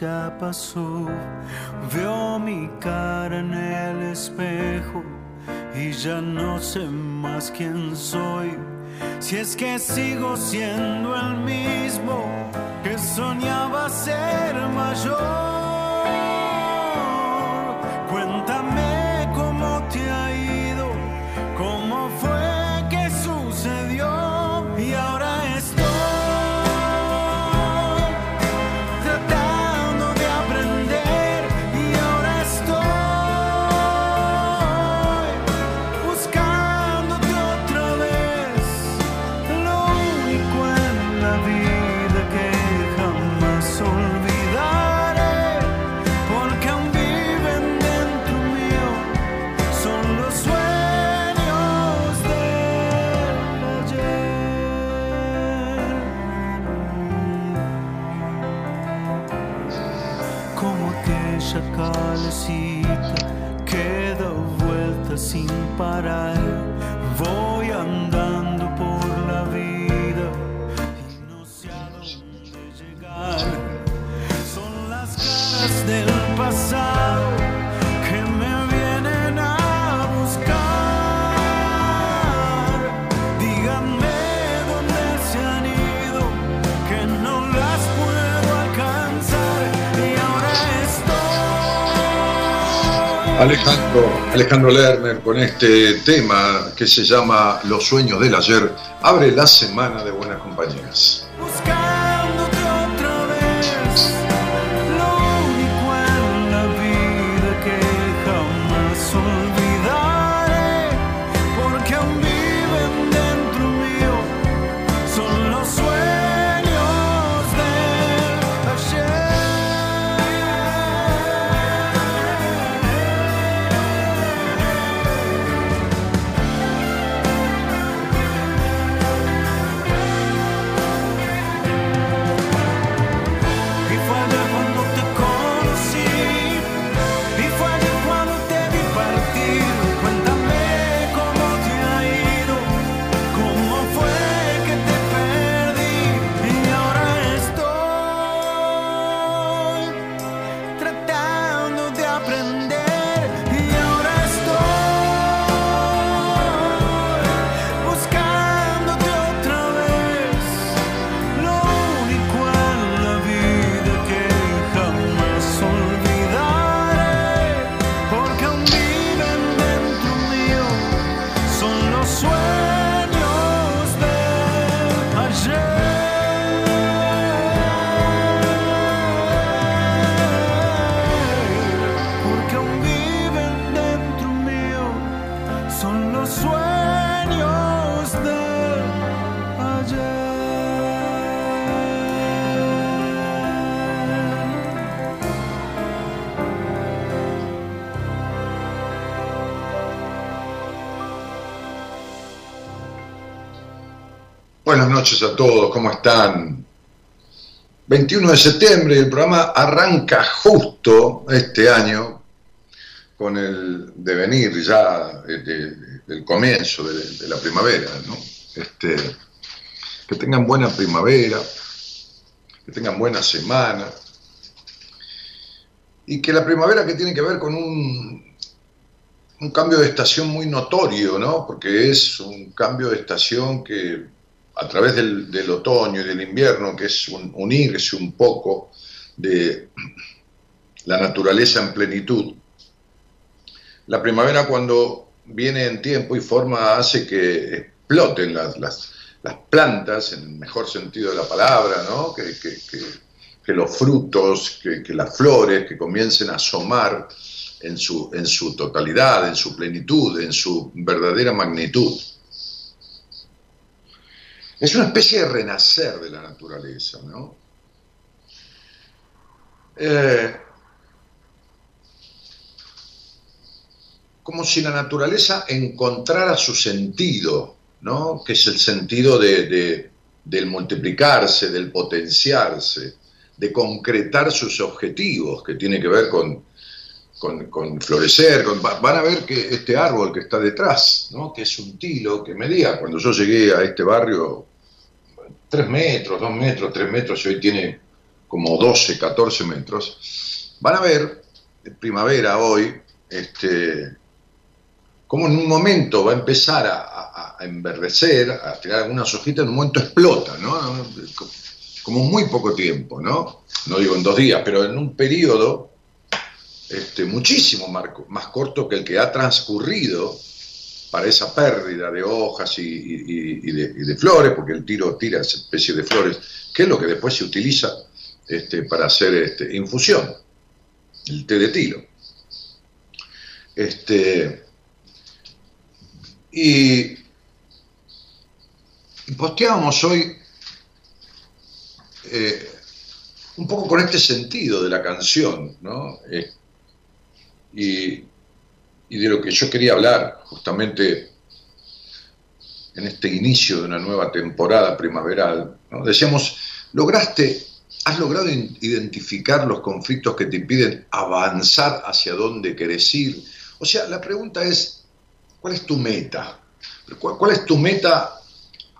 Ya pasó. Veo mi cara en el espejo y ya no sé más quién soy. Si es que sigo siendo el mismo que soñaba ser mayor. Alejandro, Alejandro Lerner con este tema que se llama Los sueños del ayer abre la semana de buenas compañías. Noches a todos, ¿cómo están? 21 de septiembre, el programa arranca justo este año con el devenir ya de- de- del comienzo de, de la primavera, ¿no? Este, que tengan buena primavera, que tengan buena semana, y que la primavera que tiene que ver con un, un cambio de estación muy notorio, ¿no? Porque es un cambio de estación que a través del, otoño y del invierno, que es un- unirse un poco de la naturaleza en plenitud, la primavera cuando viene en tiempo y forma hace que exploten las, plantas, en el mejor sentido de la palabra, ¿no? que, los frutos, que, las flores, que comiencen a asomar su, en su totalidad, en su plenitud, en su verdadera magnitud. Es una especie de renacer de la naturaleza, ¿no? Eh, como si la naturaleza encontrara su sentido, ¿no? que es el sentido de, del multiplicarse, del potenciarse, de concretar sus objetivos, que tiene que ver con, con, florecer. van a ver que este árbol que está detrás, ¿no? que es un tilo que medía, cuando yo llegué a este barrio, tres metros, dos metros, tres metros, y hoy tiene como 12, 14 metros, van a ver, en primavera hoy, este, como en un momento va a empezar a, enverdecer, a tirar algunas hojitas, en un momento explota, ¿no? Como muy poco tiempo, ¿no? No digo en dos días, pero en un periodo este, muchísimo más corto que el que ha transcurrido para esa pérdida de hojas y, de, flores, porque el tiro tira esa especie de flores, que es lo que después se utiliza este, para hacer este, infusión, el té de tiro. Este, y, posteábamos hoy eh, un poco con este sentido de la canción, ¿no? Eh, y, de lo que yo quería hablar justamente en este inicio de una nueva temporada primaveral. Decíamos, lograste, has logrado identificar los conflictos que te impiden avanzar hacia dónde querés ir. O sea, la pregunta es, ¿cuál es tu meta? ¿Cuál, es tu meta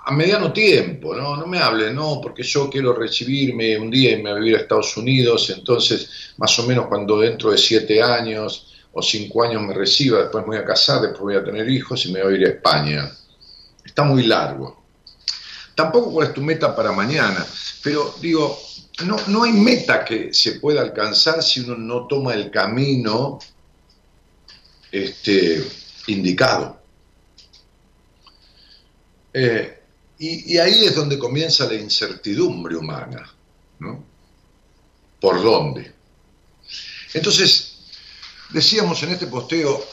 a mediano tiempo? ¿no? no me hable, no, porque yo quiero recibirme un día y me voy a vivir a Estados Unidos, entonces más o menos cuando dentro de siete años o cinco años me reciba, después me voy a casar, después voy a tener hijos y me voy a ir a España. Está muy largo. Tampoco cuál es tu meta para mañana, pero digo, no, no hay meta que se pueda alcanzar si uno no toma el camino este, indicado. Eh, y, ahí es donde comienza la incertidumbre humana, ¿no? ¿Por dónde? Entonces, Decíamos en este posteo,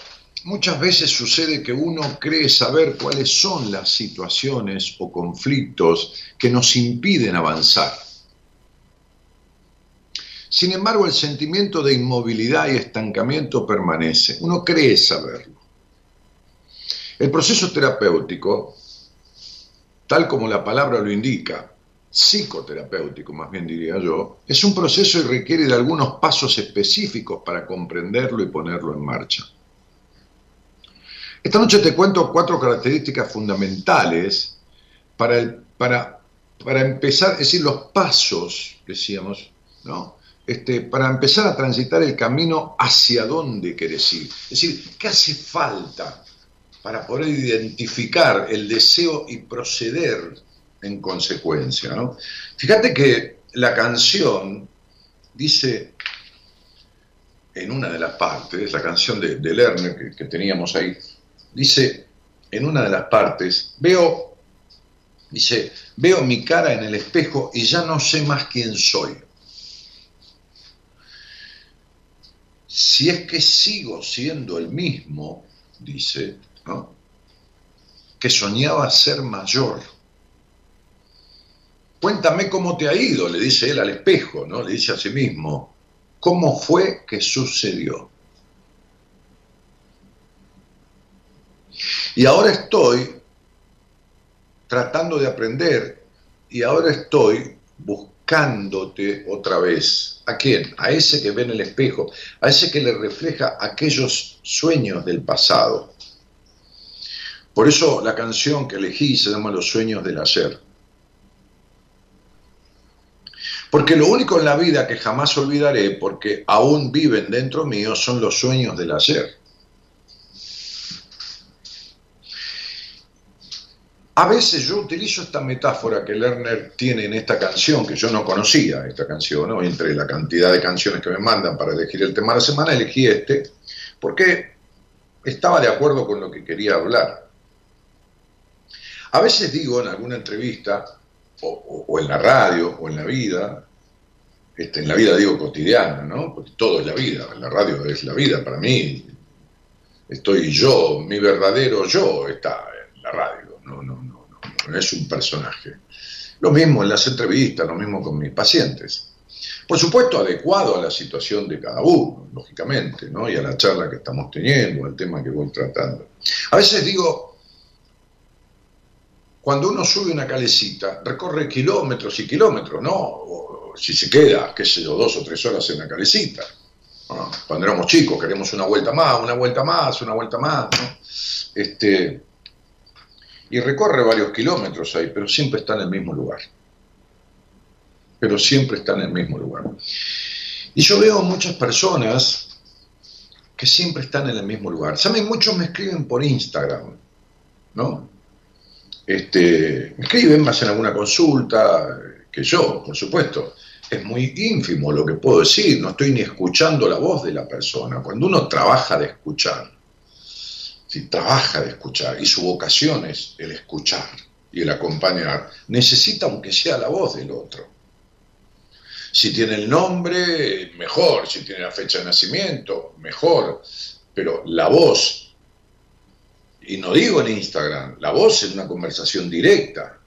muchas veces sucede que uno cree saber cuáles son las situaciones o conflictos que nos impiden avanzar. Sin embargo, el sentimiento de inmovilidad y estancamiento permanece. Uno cree saberlo. El proceso terapéutico, tal como la palabra lo indica, psicoterapéutico, más bien diría yo, es un proceso y requiere de algunos pasos específicos para comprenderlo y ponerlo en marcha. Esta noche te cuento cuatro características fundamentales para, para, para empezar, es decir, los pasos, decíamos, ¿no? Este, para empezar a transitar el camino hacia dónde querés ir. Es decir, ¿qué hace falta para poder identificar el deseo y proceder en consecuencia. ¿no? Fíjate que la canción dice en una de las partes, la canción de, Lerner que, que, teníamos ahí, dice en una de las partes, veo, dice, veo mi cara en el espejo y ya no sé más quién soy. Si es que sigo siendo el mismo, dice, que soñaba ser mayor Cuéntame cómo te ha ido, le dice él al espejo, ¿no? Le dice a sí mismo, ¿cómo fue que sucedió? Y ahora estoy tratando de aprender y ahora estoy buscándote otra vez. ¿A quién? A ese que ve en el espejo, a ese que le refleja aquellos sueños del pasado. Por eso la canción que elegí se llama Los sueños del ayer. Porque lo único en la vida que jamás olvidaré, porque aún viven dentro mío, son los sueños del ayer. A veces yo utilizo esta metáfora que Lerner tiene en esta canción, que yo no conocía esta canción, entre la cantidad de canciones que me mandan para elegir el tema de la semana, elegí este, porque estaba de acuerdo con lo que quería hablar. A veces digo en alguna entrevista, o, en la radio, o en la vida, este, en la vida digo cotidiana, ¿no? Porque todo es la vida, la radio es la vida para mí. Estoy yo, mi verdadero yo está en la radio, no, no, no, es un personaje. Lo mismo en las entrevistas, lo mismo con mis pacientes. Por supuesto, adecuado a la situación de cada uno, lógicamente, ¿no? y a la charla que estamos teniendo, al tema que voy tratando. A veces digo, cuando uno sube una calecita, recorre kilómetros y kilómetros, ¿no? si se queda, qué sé yo, dos o tres horas en la calecita. Cuando éramos chicos, queremos una vuelta más, una vuelta más, una vuelta más, ¿no? Este, y recorre varios kilómetros ahí, pero siempre está en el mismo lugar pero siempre está en el mismo lugar. Y yo veo muchas personas que siempre están en el mismo lugar. Saben, muchos me escriben por Instagram, ¿no? Este, me escriben, más en alguna consulta que yo, por supuesto. Es muy ínfimo lo que puedo decir, no estoy ni escuchando la voz de la persona. Cuando uno trabaja de escuchar, si trabaja de escuchar, y su vocación es el escuchar y el acompañar, necesita aunque sea la voz del otro. Si tiene el nombre, mejor. Si tiene la fecha de nacimiento, mejor. Pero la voz, y no digo en Instagram, la voz es una conversación directa.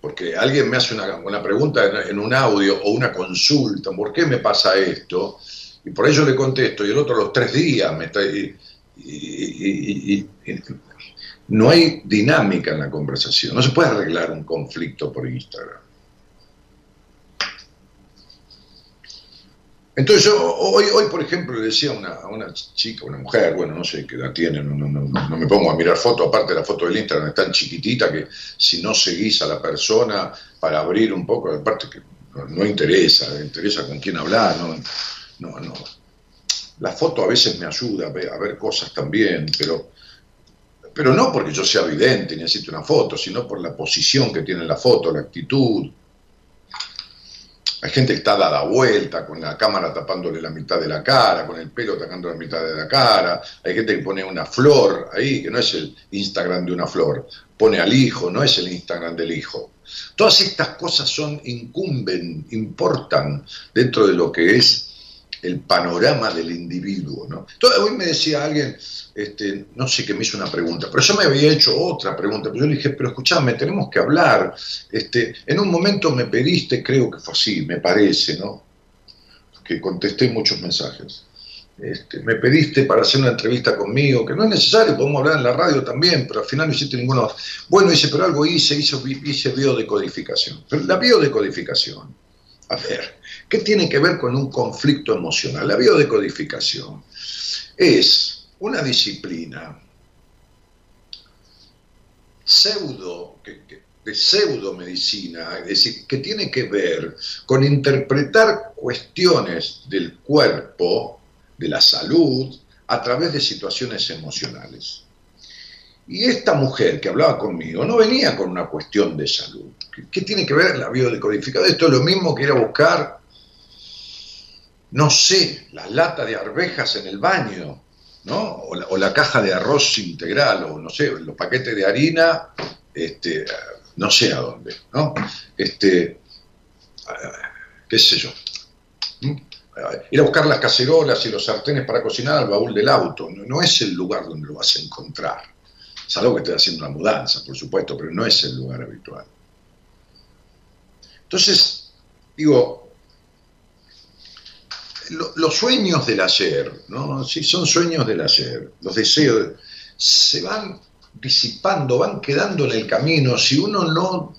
Porque alguien me hace una, pregunta en, un audio o una consulta, ¿por qué me pasa esto? Y por ello le contesto, y el otro los tres días me está... y, no hay dinámica en la conversación, no se puede arreglar un conflicto por Instagram. Entonces yo hoy, hoy por ejemplo, le decía a una, a una chica, una mujer, bueno, no sé qué edad tiene, no, no, no, me pongo a mirar fotos, aparte la foto del Instagram es tan chiquitita que si no seguís a la persona para abrir un poco, aparte que no, interesa, interesa con quién hablar, no, no, no. La foto a veces me ayuda a ver, a ver cosas también, pero, pero no porque yo sea evidente y necesite una foto, sino por la posición que tiene la foto, la actitud, hay gente que está dada vuelta, con la cámara tapándole la mitad de la cara, con el pelo tapando la mitad de la cara. Hay gente que pone una flor ahí, que no es el Instagram de una flor. Pone al hijo, no es el Instagram del hijo. Todas estas cosas son, incumben, importan dentro de lo que es el panorama del individuo. ¿no? Entonces, hoy me decía alguien, este, no sé qué me hizo una pregunta, pero yo me había hecho otra pregunta, pero yo le dije, pero escuchame, tenemos que hablar. Este, en un momento me pediste, creo que fue así, me parece, ¿no? Que contesté muchos mensajes. Este, me pediste para hacer una entrevista conmigo, que no es necesario, podemos hablar en la radio también, pero al final no hiciste ninguno. Bueno, hice, pero algo hice, hice, hice biodecodificación. Pero la biodecodificación, a ver, ¿Qué tiene que ver con un conflicto emocional? La biodecodificación es una disciplina pseudo, de pseudomedicina, es decir, que tiene que ver con interpretar cuestiones del cuerpo, de la salud, a través de situaciones emocionales. Y esta mujer que hablaba conmigo no venía con una cuestión de salud. ¿Qué, tiene que ver la biodecodificación? Esto es lo mismo que ir a buscar no sé, la lata de arvejas en el baño, ¿no? O la, caja de arroz integral, o no sé, los paquetes de harina, este, no sé a dónde, ¿no? Este, qué sé yo. ¿Mm? Ir a buscar las cacerolas y los sartenes para cocinar al baúl del auto, no, es el lugar donde lo vas a encontrar. Salvo que estés haciendo una mudanza, por supuesto, pero no es el lugar habitual. Entonces, digo, los sueños del ayer, ¿no? Si son sueños del ayer, los deseos, se van disipando, van quedando en el camino si uno no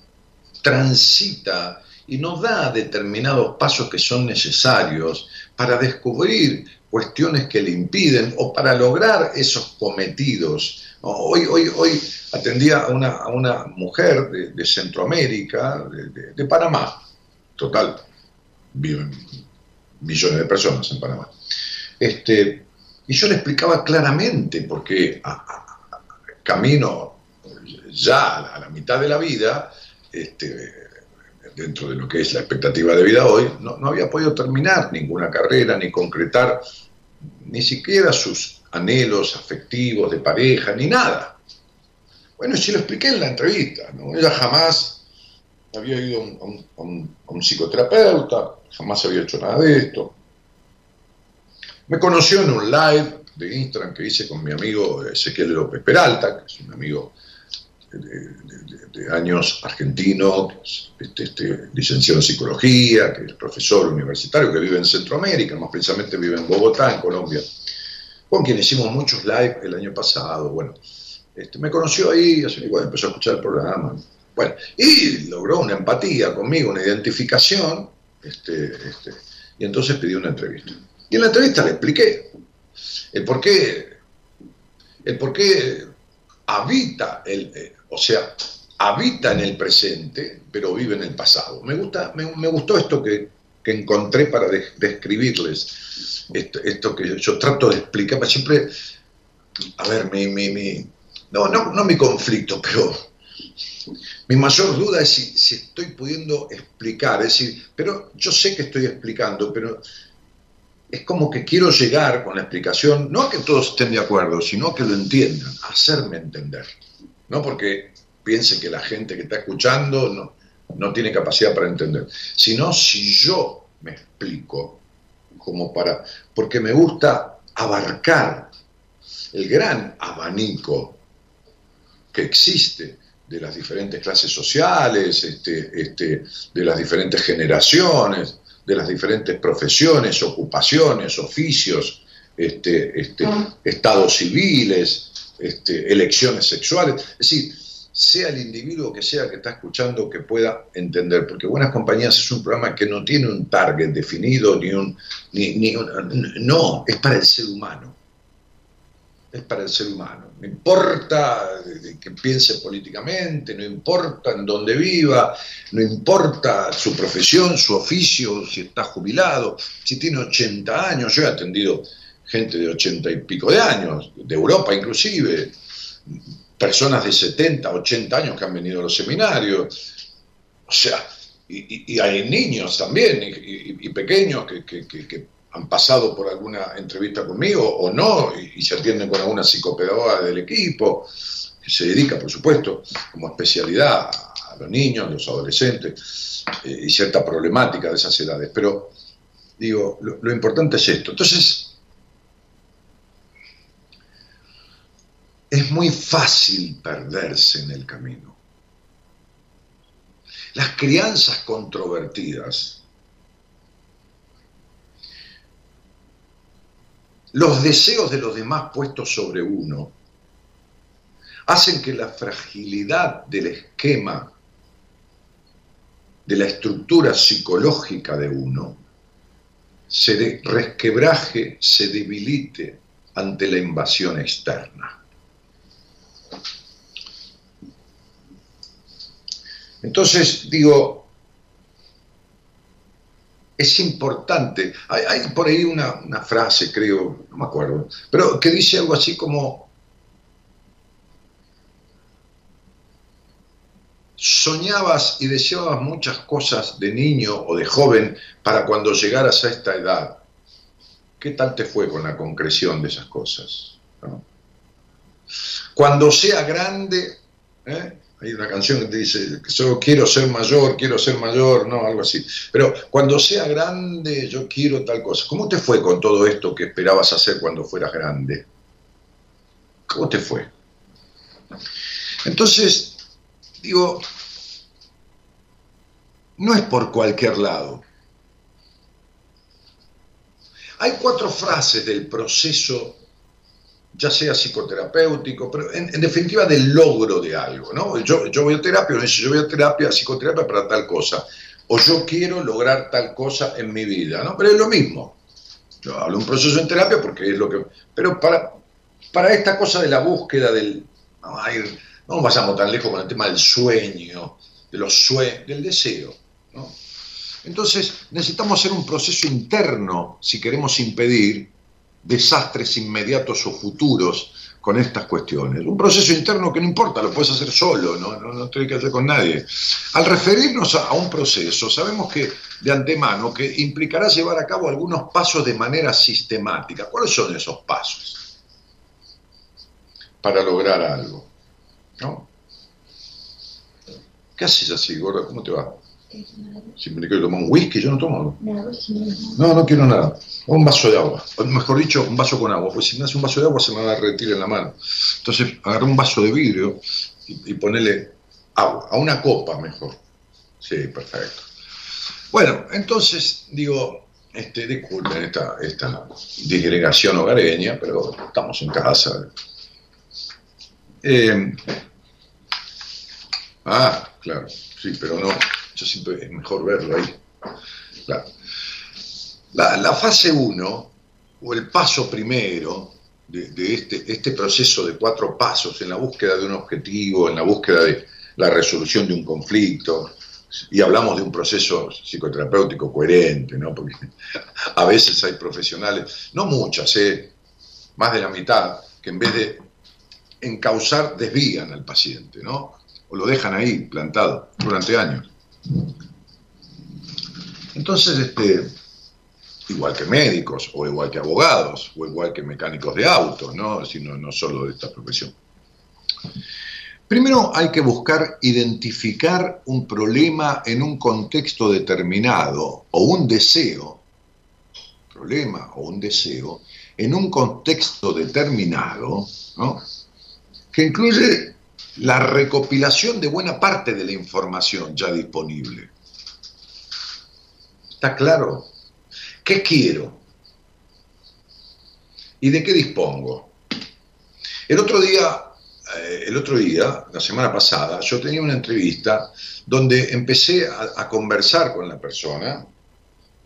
transita y no da determinados pasos que son necesarios para descubrir cuestiones que le impiden o para lograr esos cometidos. Hoy, hoy, hoy atendía a una, a una mujer de, Centroamérica, de, de, Panamá, total, vive millones de personas en Panamá. Este, y yo le explicaba claramente, porque camino ya a la, mitad de la vida, este, dentro de lo que es la expectativa de vida hoy, no, había podido terminar ninguna carrera ni concretar ni siquiera sus anhelos afectivos de pareja, ni nada. Bueno, sí lo expliqué en la entrevista, ¿no? Ella jamás había ido a un, psicoterapeuta, jamás había hecho nada de esto. Me conoció en un live de Instagram que hice con mi amigo Ezequiel López Peralta, que es un amigo de, años argentino, este, este, licenciado en psicología, que es profesor universitario, que vive en Centroamérica, más precisamente vive en Bogotá, en Colombia, con quien hicimos muchos live el año pasado. Bueno, este, me conoció ahí, así, empezó a escuchar el programa. Bueno, y logró una empatía conmigo, una identificación, este, este, y entonces pidió una entrevista. Y en la entrevista le expliqué el por qué, el por qué habita, el, eh, o sea, habita en el presente, pero vive en el pasado. Me, gusta, me, gustó esto que, encontré para describirles, esto, que yo, trato de explicar, siempre, a ver, mi, mi, no, no, no mi conflicto, pero mi mayor duda es si, si, estoy pudiendo explicar, es decir, pero yo sé que estoy explicando, pero es como que quiero llegar con la explicación, no a que todos estén de acuerdo, sino que lo entiendan, hacerme entender. No porque piense que la gente que está escuchando no, no tiene capacidad para entender, sino si yo me explico, como para, porque me gusta abarcar el gran abanico que existe de las diferentes clases sociales, este, este, de las diferentes generaciones, de las diferentes profesiones, ocupaciones, oficios, este, este, estados civiles, este, elecciones sexuales. Es decir, sea el individuo que sea que está escuchando que pueda entender, porque Buenas Compañías es un programa que no tiene un target definido, ni un, ni, ni no, es para el ser humano es para el ser humano. No importa que piense políticamente, no importa en dónde viva, no importa su profesión, su oficio, si está jubilado, si tiene 80 años. Yo he atendido gente de 80 y pico de años, de Europa inclusive, personas de 70, 80 años que han venido a los seminarios. O sea, y, hay niños también, y, pequeños que, que han pasado por alguna entrevista conmigo o no, y, se atienden con alguna psicopedagoga del equipo, que se dedica, por supuesto, como especialidad a los niños, a los adolescentes, eh, y cierta problemática de esas edades. Pero, digo, lo, importante es esto. Entonces, es muy fácil perderse en el camino. Las crianzas controvertidas los deseos de los demás puestos sobre uno, hacen que la fragilidad del esquema, de la estructura psicológica de uno, se resquebraje, se debilite ante la invasión externa. Entonces, digo, es importante. Hay, por ahí una, frase, creo, no me acuerdo, pero que dice algo así como, soñabas y deseabas muchas cosas de niño o de joven para cuando llegaras a esta edad. ¿Qué tal te fue con la concreción de esas cosas? Cuando sea grande, ¿eh? Hay una canción que te dice, yo quiero ser mayor, quiero ser mayor, no, algo así. Pero cuando sea grande, yo quiero tal cosa. ¿Cómo te fue con todo esto que esperabas hacer cuando fueras grande? ¿Cómo te fue? Entonces, digo, no es por cualquier lado. Hay cuatro frases del proceso ya sea psicoterapéutico, pero en, definitiva del logro de algo, ¿no? Yo, voy a terapia, no yo voy a terapia, psicoterapia para tal cosa, o yo quiero lograr tal cosa en mi vida, ¿no? Pero es lo mismo. Yo hablo de un proceso en terapia porque es lo que... Pero para, para esta cosa de la búsqueda del... No, no vayamos tan lejos con el tema del sueño, de los sueños, del deseo, ¿no? Entonces necesitamos hacer un proceso interno si queremos impedir desastres inmediatos o futuros con estas cuestiones. Un proceso interno que no importa, lo puedes hacer solo, no, no, tiene que hacer con nadie. Al referirnos a, un proceso, sabemos que de antemano que implicará llevar a cabo algunos pasos de manera sistemática. ¿Cuáles son esos pasos? para lograr algo. ¿No? ¿Qué haces así, gorda? ¿Cómo te va? Si me quiero tomar un whisky, yo no tomo. No, no quiero nada. un vaso de agua. O mejor dicho, un vaso con agua. Pues si me hace un vaso de agua se me va a retirar en la mano. Entonces agarré un vaso de vidrio y, y ponele agua. A una copa mejor. Sí, perfecto. Bueno, entonces digo, este, disculpen esta, esta disgregación hogareña, pero estamos en casa. Eh, ah, claro, sí, pero no, yo siempre es mejor verlo ahí. La, fase 1, o el paso primero de, de, este, este proceso de cuatro pasos en la búsqueda de un objetivo, en la búsqueda de la resolución de un conflicto, y hablamos de un proceso psicoterapéutico coherente, ¿no? Porque a veces hay profesionales, no muchas, ¿eh? más de la mitad, que en vez de encauzar, desvían al paciente, ¿no? O lo dejan ahí plantado durante años. Entonces, este, igual que médicos, o igual que abogados, o igual que mecánicos de autos, ¿no? Sino no solo de esta profesión. Primero hay que buscar identificar un problema en un contexto determinado o un deseo, problema o un deseo, en un contexto determinado, que incluye la recopilación de buena parte de la información ya disponible. ¿Está claro? ¿Qué quiero? ¿Y de qué dispongo? El otro día eh, el otro día, la semana pasada, yo tenía una entrevista donde empecé a, conversar con la persona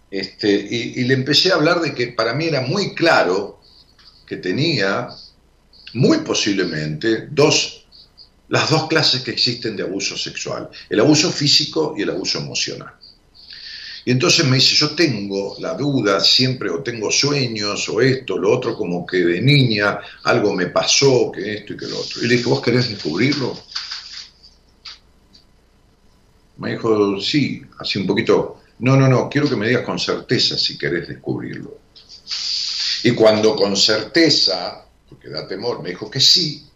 este, y, le empecé a hablar de que para mí era muy claro que tenía, muy posiblemente, dos, las dos clases que existen de abuso sexual, el abuso físico y el abuso emocional. Y entonces me dice, yo tengo la duda siempre, o tengo sueños, o esto, lo otro, como que de niña algo me pasó, que esto y que lo otro. Y le dije, ¿vos querés descubrirlo? Me dijo, sí, así un poquito, no, no, no, quiero que me digas con certeza si querés descubrirlo. Y cuando con certeza, porque da temor, me dijo que sí,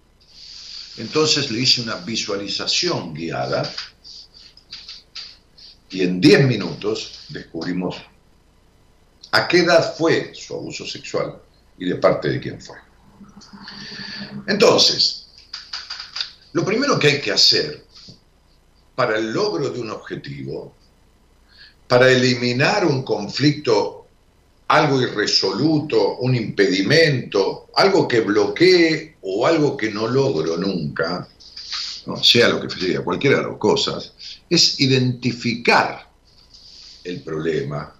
entonces le hice una visualización guiada y en 10 minutos descubrimos a qué edad fue su abuso sexual y de parte de quién fue. Entonces, lo primero que hay que hacer para el logro de un objetivo, para eliminar un conflicto, algo irresoluto, un impedimento, algo que bloquee o algo que no logro nunca, sea lo que sea, cualquiera de las cosas, es identificar el problema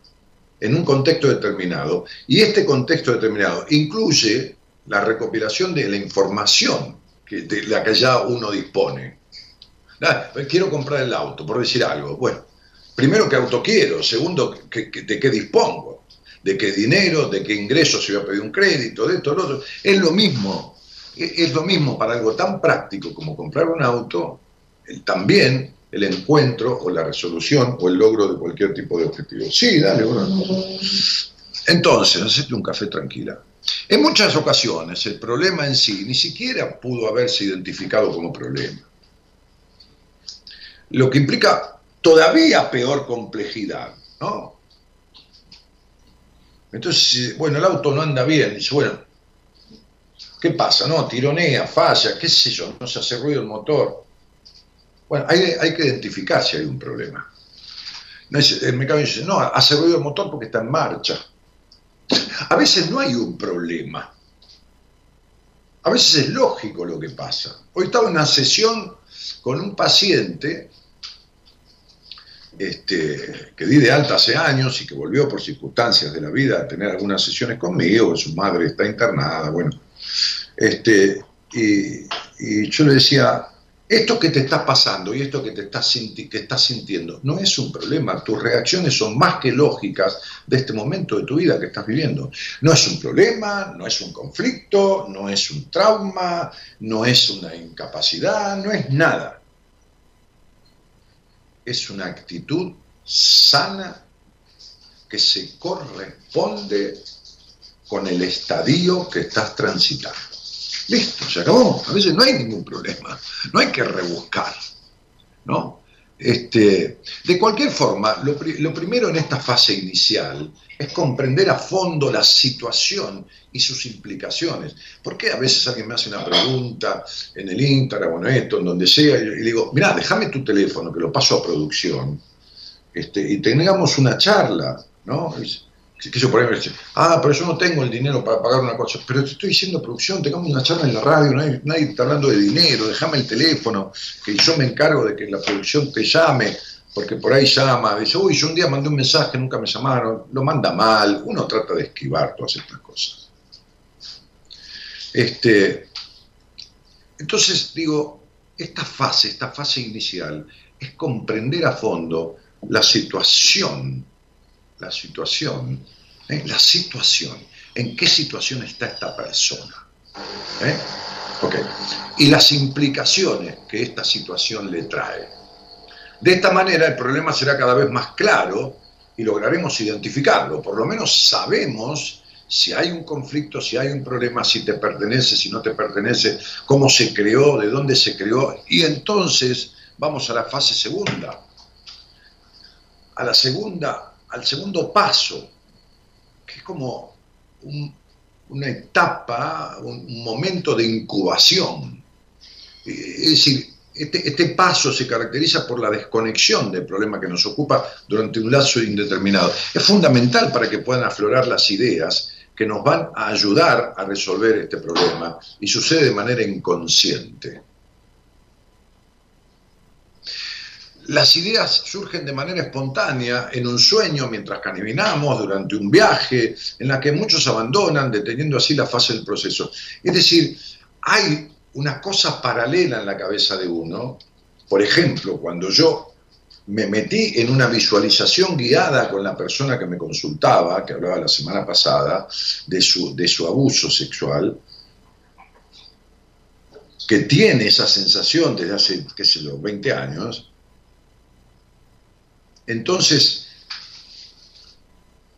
en un contexto determinado y este contexto determinado incluye la recopilación de la información que, de la que ya uno dispone. Pues quiero comprar el auto, por decir algo. Bueno, primero qué auto quiero, segundo de qué dispongo, de qué dinero, de qué ingresos si voy a pedir un crédito, de esto, lo otro. Es lo mismo, es lo mismo para algo tan práctico como comprar un auto, también el encuentro o la resolución o el logro de cualquier tipo de objetivo. Sí, dale, bueno. Entonces, hacete un café tranquila. En muchas ocasiones el problema en sí ni siquiera pudo haberse identificado como problema. Lo que implica todavía peor complejidad, ¿no? Entonces, bueno, el auto no anda bien, dice, bueno, ¿qué pasa? No, tironea, falla, qué sé yo, no se hace ruido el motor. Bueno, hay, que identificar si hay un problema. el mecánico dice, no, hace ruido el motor porque está en marcha. A veces no hay un problema. A veces es lógico lo que pasa. Hoy estaba en una sesión con un paciente este, que di de alta hace años y que volvió por circunstancias de la vida a tener algunas sesiones conmigo, su madre está internada, bueno. Este, y, yo le decía, esto que te está pasando y esto que te estás, que estás sintiendo no es un problema. Tus reacciones son más que lógicas de este momento de tu vida que estás viviendo. No es un problema, no es un conflicto, no es un trauma, no es una incapacidad, no es nada. Es una actitud sana que se corresponde con el estadio que estás transitando. Listo, se acabó. A veces no hay ningún problema, no hay que rebuscar, ¿no? Este, de cualquier forma, lo, primero en esta fase inicial es comprender a fondo la situación y sus implicaciones. ¿Por qué a veces alguien me hace una pregunta en el Instagram o en esto, en donde sea, y le digo, mira, déjame tu teléfono, que lo paso a producción, este, y tengamos una charla, ¿no? Que por ejemplo ah, pero yo no tengo el dinero para pagar una cosa, pero te estoy diciendo producción, tengamos una charla en la radio, nadie, nadie está hablando de dinero, déjame el teléfono, que yo me encargo de que la producción te llame, porque por ahí llama, dice, uy, yo un día mandé un mensaje, nunca me llamaron, lo manda mal, uno trata de esquivar todas estas cosas. Este, entonces digo, esta fase, esta fase inicial, es comprender a fondo la situación la situación, ¿eh? la situación, en qué situación está esta persona. ¿eh? Y las implicaciones que esta situación le trae. De esta manera el problema será cada vez más claro y lograremos identificarlo. Por lo menos sabemos si hay un conflicto, si hay un problema, si te pertenece, si no te pertenece, cómo se creó, de dónde se creó. Y entonces vamos a la fase segunda. A la segunda al segundo paso, que es como una etapa, un, momento de incubación. Es decir, este, este, paso se caracteriza por la desconexión del problema que nos ocupa durante un lazo indeterminado. Es fundamental para que puedan aflorar las ideas que nos van a ayudar a resolver este problema y sucede de manera inconsciente. Las ideas surgen de manera espontánea en un sueño mientras caminamos, durante un viaje, en la que muchos abandonan, deteniendo así la fase del proceso. Es decir, hay una cosa paralela en la cabeza de uno. Por ejemplo, cuando yo me metí en una visualización guiada con la persona que me consultaba, que hablaba la semana pasada, de su, de su abuso sexual, que tiene esa sensación desde hace, qué sé yo, 20 años, entonces,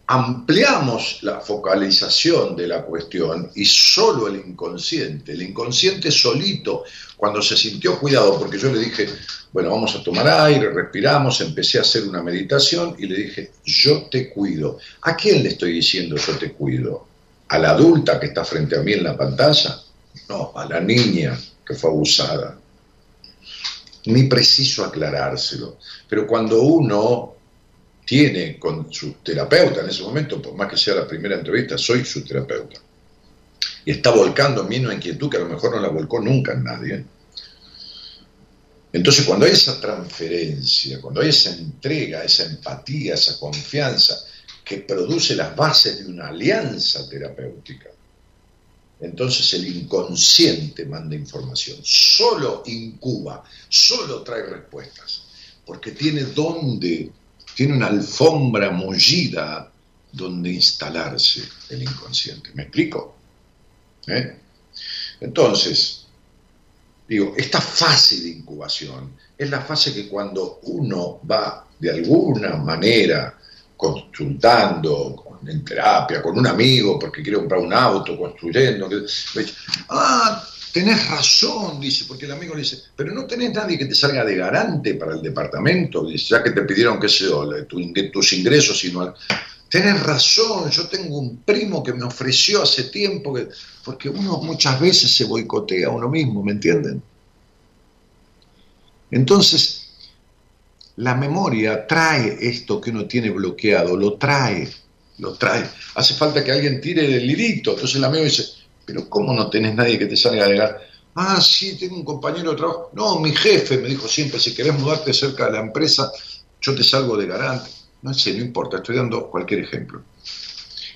ampliamos la focalización de la cuestión y solo el inconsciente, el inconsciente solito, cuando se sintió cuidado, porque yo le dije, bueno, vamos a tomar aire, respiramos, empecé a hacer una meditación y le dije, yo te cuido. ¿A quién le estoy diciendo yo te cuido? ¿A la adulta que está frente a mí en la pantalla? No, a la niña que fue abusada ni preciso aclarárselo. Pero cuando uno tiene con su terapeuta en ese momento, por más que sea la primera entrevista, soy su terapeuta, y está volcando en mí una inquietud que a lo mejor no la volcó nunca en nadie. Entonces, cuando hay esa transferencia, cuando hay esa entrega, esa empatía, esa confianza que produce las bases de una alianza terapéutica, entonces el inconsciente manda información, solo incuba, solo trae respuestas, porque tiene donde, tiene una alfombra mullida donde instalarse el inconsciente. ¿Me explico? ¿Eh? Entonces, digo, esta fase de incubación es la fase que cuando uno va de alguna manera consultando, en terapia, con un amigo porque quiere comprar un auto, construyendo. Que, ah, tenés razón, dice, porque el amigo le dice, pero no tenés nadie que te salga de garante para el departamento, ya que te pidieron, qué sé yo, tus ingresos, sino... Tenés razón, yo tengo un primo que me ofreció hace tiempo, que, porque uno muchas veces se boicotea a uno mismo, ¿me entienden? Entonces, la memoria trae esto que uno tiene bloqueado, lo trae lo trae. Hace falta que alguien tire el hilito. Entonces el amigo dice, pero ¿cómo no tenés nadie que te salga a negar? Ah, sí, tengo un compañero de trabajo. No, mi jefe me dijo siempre, si querés mudarte cerca de la empresa, yo te salgo de garante. No sé, no importa, estoy dando cualquier ejemplo.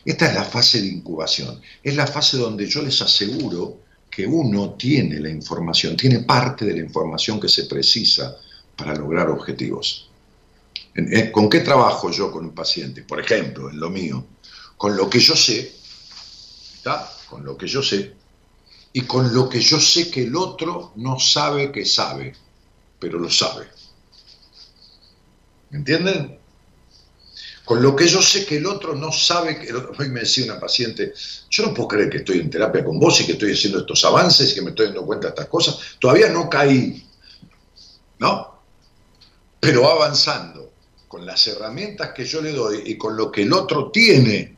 Esta es la fase de incubación. Es la fase donde yo les aseguro que uno tiene la información, tiene parte de la información que se precisa para lograr objetivos. ¿Con qué trabajo yo con un paciente? Por ejemplo, en lo mío, con lo que yo sé, ¿está? Con lo que yo sé, y con lo que yo sé que el otro no sabe que sabe, pero lo sabe. ¿Me entienden? con lo que yo sé que el otro no sabe, que hoy me decía una paciente, yo no puedo creer que estoy en terapia con vos y que estoy haciendo estos avances y que me estoy dando cuenta de estas cosas, todavía no caí, ¿no? Pero avanzando con las herramientas que yo le doy y con lo que el otro tiene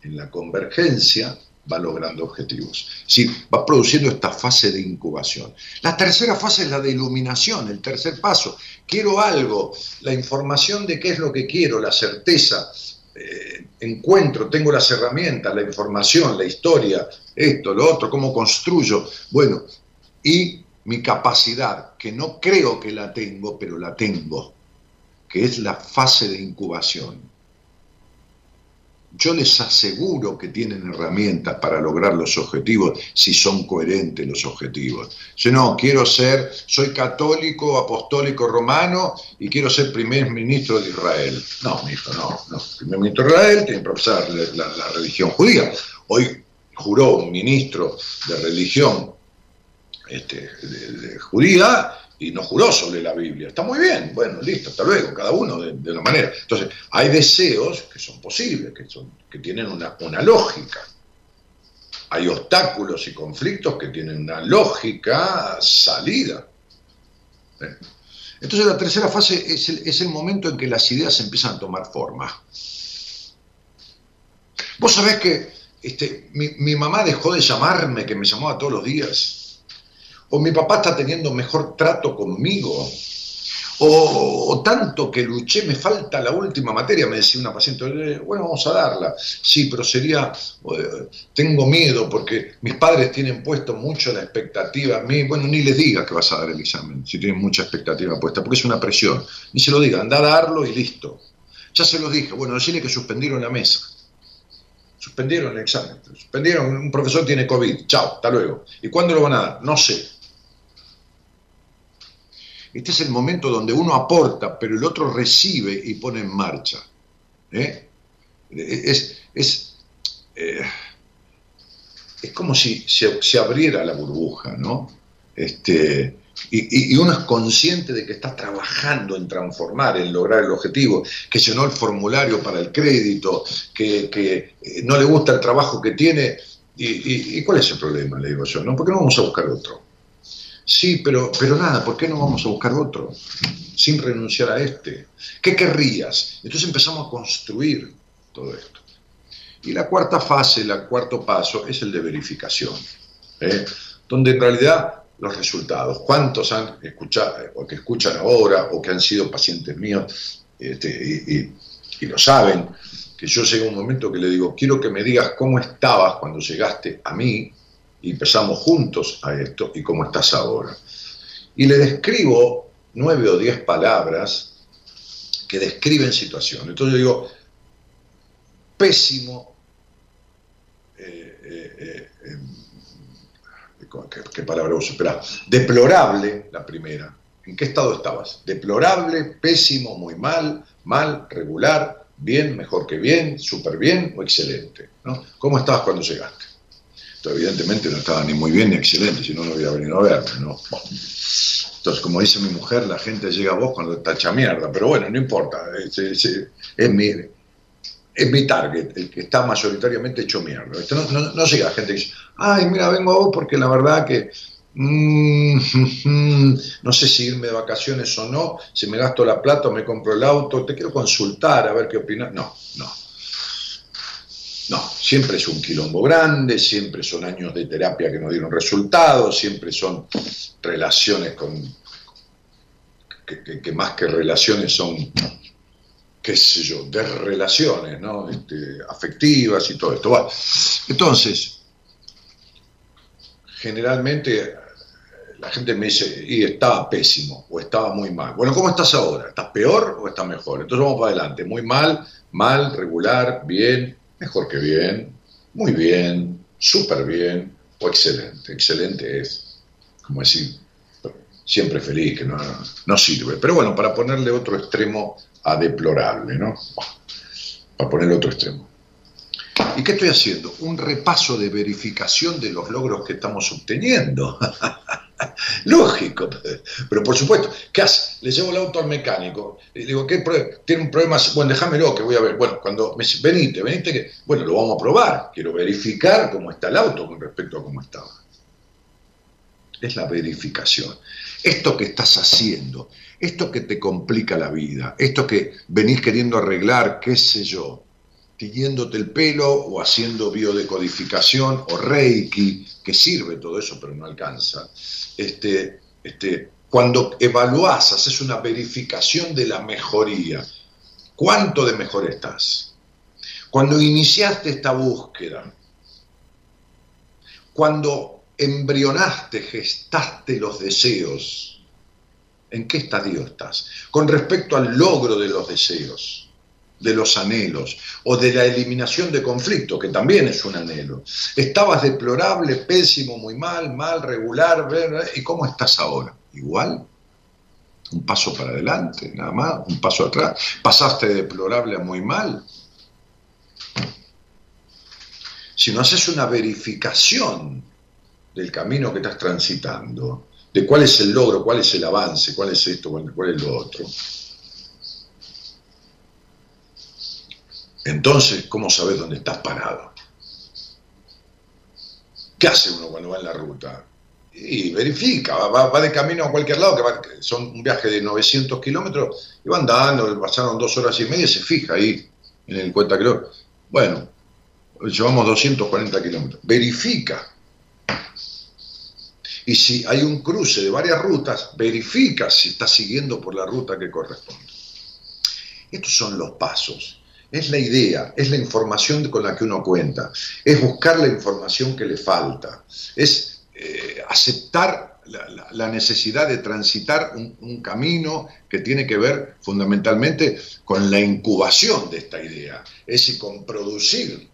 en la convergencia, va logrando objetivos. Sí, va produciendo esta fase de incubación. La tercera fase es la de iluminación, el tercer paso. Quiero algo, la información de qué es lo que quiero, la certeza, eh, encuentro, tengo las herramientas, la información, la historia, esto, lo otro, cómo construyo. Bueno, y mi capacidad, que no creo que la tengo, pero la tengo, que es la fase de incubación yo les aseguro que tienen herramientas para lograr los objetivos si son coherentes los objetivos. Si no, quiero ser, soy católico, apostólico romano y quiero ser primer ministro de Israel. No, mi hijo, no, no. Primer ministro de Israel tiene que profesar la, religión judía. Hoy juró un ministro de religión este, judía y no juró sobre la Biblia. Está muy bien, bueno, listo, hasta luego, cada uno de, una manera. Entonces, hay deseos que son posibles, que, son, que tienen una, lógica. Hay obstáculos y conflictos que tienen una lógica salida. Entonces la tercera fase es el, es el, momento en que las ideas empiezan a tomar forma. Vos sabés que este, mi, mi mamá dejó de llamarme, que me llamaba todos los días, o mi papá está teniendo mejor trato conmigo, o, tanto que luché, me falta la última materia, me decía una paciente, eh, bueno, vamos a darla. Sí, pero sería, eh, tengo miedo porque mis padres tienen puesto mucho la expectativa. mí, bueno, ni les digas que vas a dar el examen, si tienen mucha expectativa puesta, porque es una presión. Ni se lo diga, anda a darlo y listo. Ya se los dije, bueno, decirle que suspendieron la mesa. Suspendieron el examen. Suspendieron, un profesor tiene COVID. Chao, hasta luego. ¿Y cuándo lo van a dar? No sé. Este es el momento donde uno aporta, pero el otro recibe y pone en marcha. ¿eh? Es, es, eh, es, como si se, abriera la burbuja, ¿no? Este, y, uno es consciente de que está trabajando en transformar, en lograr el objetivo, que llenó el formulario para el crédito, que, que eh, no le gusta el trabajo que tiene. Y, cuál es el problema? Le digo yo, ¿no? ¿Por qué no vamos a buscar otro? Sí, pero, pero nada, ¿por qué no vamos a buscar otro? Sin renunciar a este. ¿Qué querrías? Entonces empezamos a construir todo esto. Y la cuarta fase, el cuarto paso, es el de verificación, ¿eh? donde en realidad los resultados, cuántos han escuchado o que escuchan ahora o que han sido pacientes míos este, y, lo saben, que yo llego a un momento que le digo, quiero que me digas cómo estabas cuando llegaste a mí y empezamos juntos a esto y cómo estás ahora. Y le describo nueve o diez palabras que describen situación. Entonces yo digo, pésimo, eh, eh, eh, ¿qué, palabra uso? Espera, deplorable, la primera. ¿En qué estado estabas? Deplorable, pésimo, muy mal, mal, regular, bien, mejor que bien, súper bien o excelente. ¿Cómo estabas cuando llegaste? Evidentemente no estaba ni muy bien ni excelente, si no, no hubiera venido a verme, ¿no? Entonces, como dice mi mujer, la gente llega a vos cuando está hecha mierda, pero bueno, no importa, es, es, mi, es mi target, el que está mayoritariamente hecho mierda. Esto no, no, no, llega gente que dice, ay, mira, vengo a vos porque la verdad que mm, no sé si irme de vacaciones o no, si me gasto la plata o me compro el auto, te quiero consultar a ver qué opinas. No, no. No, siempre es un quilombo grande, siempre son años de terapia que no dieron resultados, siempre son relaciones con que, más que relaciones son, qué sé yo, desrelaciones, ¿no? Este, afectivas y todo esto. Entonces, generalmente la gente me dice, y estaba pésimo o estaba muy mal. Bueno, ¿cómo estás ahora? ¿Estás peor o estás mejor? Entonces vamos para adelante. Muy mal, mal, regular, bien, mejor que bien, muy bien, súper bien o excelente. Excelente es, como decir, siempre feliz, que no, no sirve. Pero bueno, para ponerle otro extremo a deplorable, ¿no? Para ponerle otro extremo. ¿Y qué estoy haciendo? Un repaso de verificación de los logros que estamos obteniendo. Lógico, pero por supuesto, ¿qué hace? Le llevo el auto al mecánico, le digo, ¿qué tiene un problema? Bueno, déjamelo, que voy a ver. Bueno, cuando me dice, venite, venite, que, bueno, lo vamos a probar, quiero verificar cómo está el auto con respecto a cómo estaba. Es la verificación. Esto que estás haciendo, esto que te complica la vida, esto que venís queriendo arreglar, qué sé yo, tiñéndote el pelo o haciendo biodecodificación o reiki, que sirve todo eso, pero no alcanza. Este, este, cuando evaluás, haces una verificación de la mejoría, ¿cuánto de mejor estás? Cuando iniciaste esta búsqueda, cuando embrionaste, gestaste los deseos, ¿en qué estadio estás? Con respecto al logro de los deseos de los anhelos o de la eliminación de conflicto, que también es un anhelo. Estabas deplorable, pésimo, muy mal, mal, regular, ¿y cómo estás ahora? Igual, un paso para adelante, nada más, un paso atrás. Pasaste de deplorable a muy mal. Si no haces una verificación del camino que estás transitando, de cuál es el logro, cuál es el avance, cuál es esto, cuál es lo otro, Entonces, ¿cómo sabes dónde estás parado? ¿Qué hace uno cuando va en la ruta? Y verifica, va, de camino a cualquier lado, que, son un viaje de 900 kilómetros, y va andando, pasaron dos horas y media, se fija ahí en el cuenta kilómetros. Bueno, llevamos 240 kilómetros. Verifica. Y si hay un cruce de varias rutas, verifica si está siguiendo por la ruta que corresponde. Estos son los pasos es la idea, es la información con la que uno cuenta, es buscar la información que le falta, es eh, aceptar la, necesidad de transitar un, camino que tiene que ver fundamentalmente con la incubación de esta idea, es decir, con producir,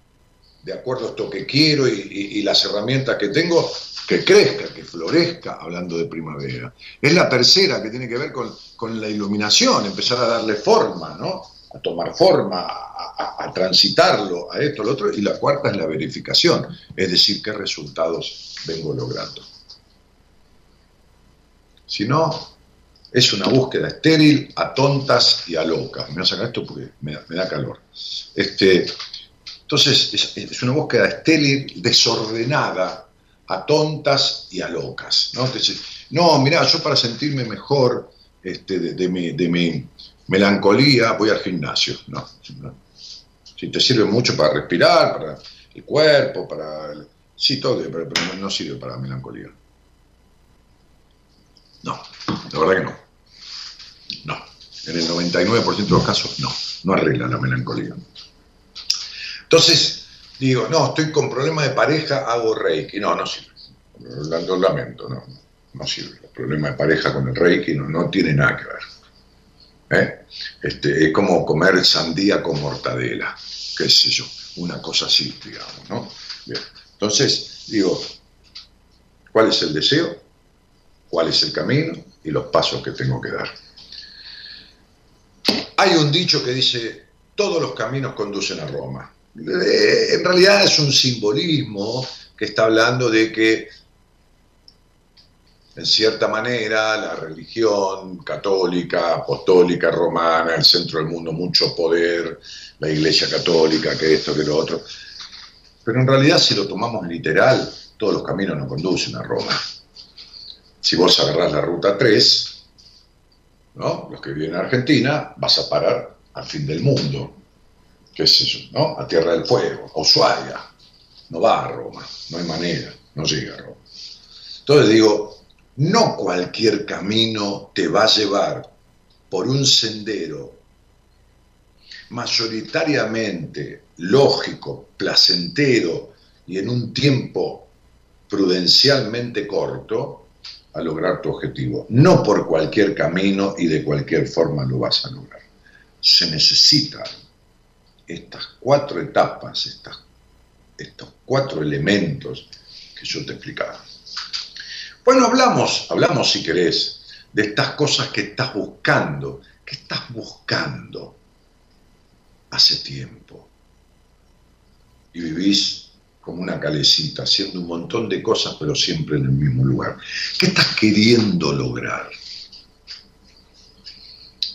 de acuerdo a esto que quiero y, las herramientas que tengo, que crezca, que florezca, hablando de primavera. Es la tercera que tiene que ver con, con la iluminación, empezar a darle forma, ¿no? A tomar forma, a, transitarlo, a esto, a lo otro, y la cuarta es la verificación, es decir, qué resultados vengo logrando. Si no, es una búsqueda estéril a tontas y a locas. Me voy a sacar esto porque me, da calor. Este, entonces, es, una búsqueda estéril, desordenada, a tontas y a locas. ¿no? no, mira, yo para sentirme mejor este, de, mi, de, mi, melancolía, voy al gimnasio. No, Si te sirve mucho para respirar, para el cuerpo, para... El, sí, todo, pero, no sirve para melancolía. No, la verdad que no. No. En el 99% de los casos, no. No arregla la melancolía. Entonces, digo, no, estoy con problemas de pareja, hago reiki. No, no sirve. Lo lamento, no, no sirve. El problema de pareja con el reiki no, no tiene nada que ver. ¿Eh? Este, es como comer sandía con mortadela, qué sé yo, una cosa así, digamos, ¿no? Entonces, digo, ¿cuál es el deseo? ¿Cuál es el camino? Y los pasos que tengo que dar. Hay un dicho que dice, todos los caminos conducen a Roma. Eh, en realidad es un simbolismo que está hablando de que en cierta manera, la religión católica, apostólica, romana, el centro del mundo, mucho poder, la iglesia católica, que esto, que lo otro. Pero en realidad, si lo tomamos literal, todos los caminos no conducen a Roma. Si vos agarrás la ruta 3, ¿no? los que viven en Argentina, vas a parar al fin del mundo, qué es eso, ¿no? a Tierra del Fuego, a Ushuaia. No va a Roma, no hay manera, no llega a Roma. Entonces digo, no cualquier camino te va a llevar por un sendero mayoritariamente lógico, placentero y en un tiempo prudencialmente corto a lograr tu objetivo. No por cualquier camino y de cualquier forma lo vas a lograr. Se necesitan estas cuatro etapas, estos cuatro elementos que yo te explicaba. Bueno, hablamos, hablamos si querés, de estas cosas que estás buscando, que estás buscando hace tiempo. Y vivís como una calecita, haciendo un montón de cosas, pero siempre en el mismo lugar. ¿Qué estás queriendo lograr?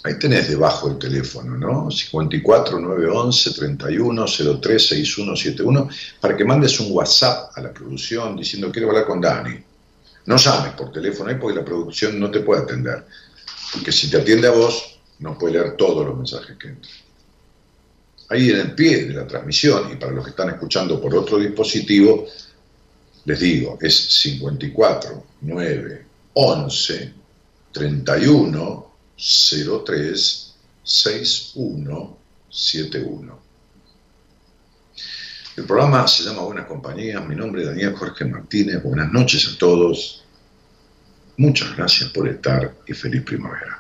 Ahí tenés debajo el teléfono, ¿no? 54 911 31 03 6171 para que mandes un WhatsApp a la producción diciendo quiero hablar con Dani. No llames por teléfono ahí porque la producción no te puede atender. Porque si te atiende a vos, no puede leer todos los mensajes que entran ahí en el pie de la transmisión, y para los que están escuchando por otro dispositivo, les digo, es 54 9 11 31 03 61 71. El programa se llama Buenas Compañías, mi nombre es Daniel Jorge Martínez, buenas noches a todos, muchas gracias por estar y feliz primavera.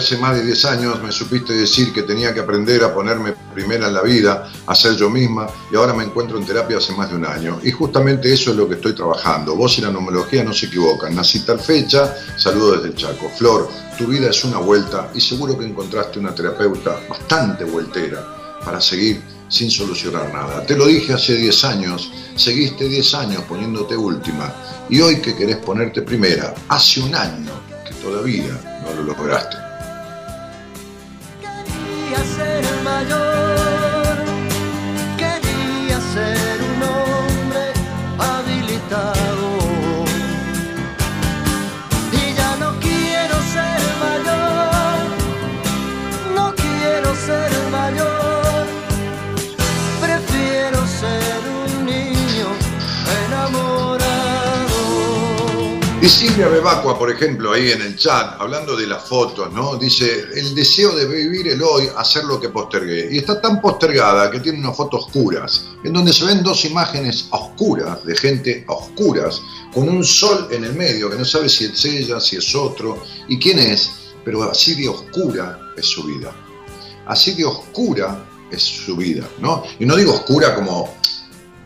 Hace más de 10 años me supiste decir que tenía que aprender a ponerme primera en la vida, a ser yo misma, y ahora me encuentro en terapia hace más de un año. Y justamente eso es lo que estoy trabajando. Vos y la numerología no se equivocan. Nací tal fecha, saludo desde Chaco. Flor, tu vida es una vuelta y seguro que encontraste una terapeuta bastante vueltera para seguir sin solucionar nada. Te lo dije hace 10 años, seguiste 10 años poniéndote última y hoy que querés ponerte primera, hace un año todavía no lo lograste. Ser Y Silvia Bebacua, por ejemplo, ahí en el chat, hablando de las fotos, ¿no? Dice, el deseo de vivir el hoy, hacer lo que postergué. Y está tan postergada que tiene unas fotos oscuras, en donde se ven dos imágenes oscuras, de gente oscuras, con un sol en el medio, que no sabe si es ella, si es otro, y quién es, pero así de oscura es su vida. Así de oscura es su vida, ¿no? Y no digo oscura como,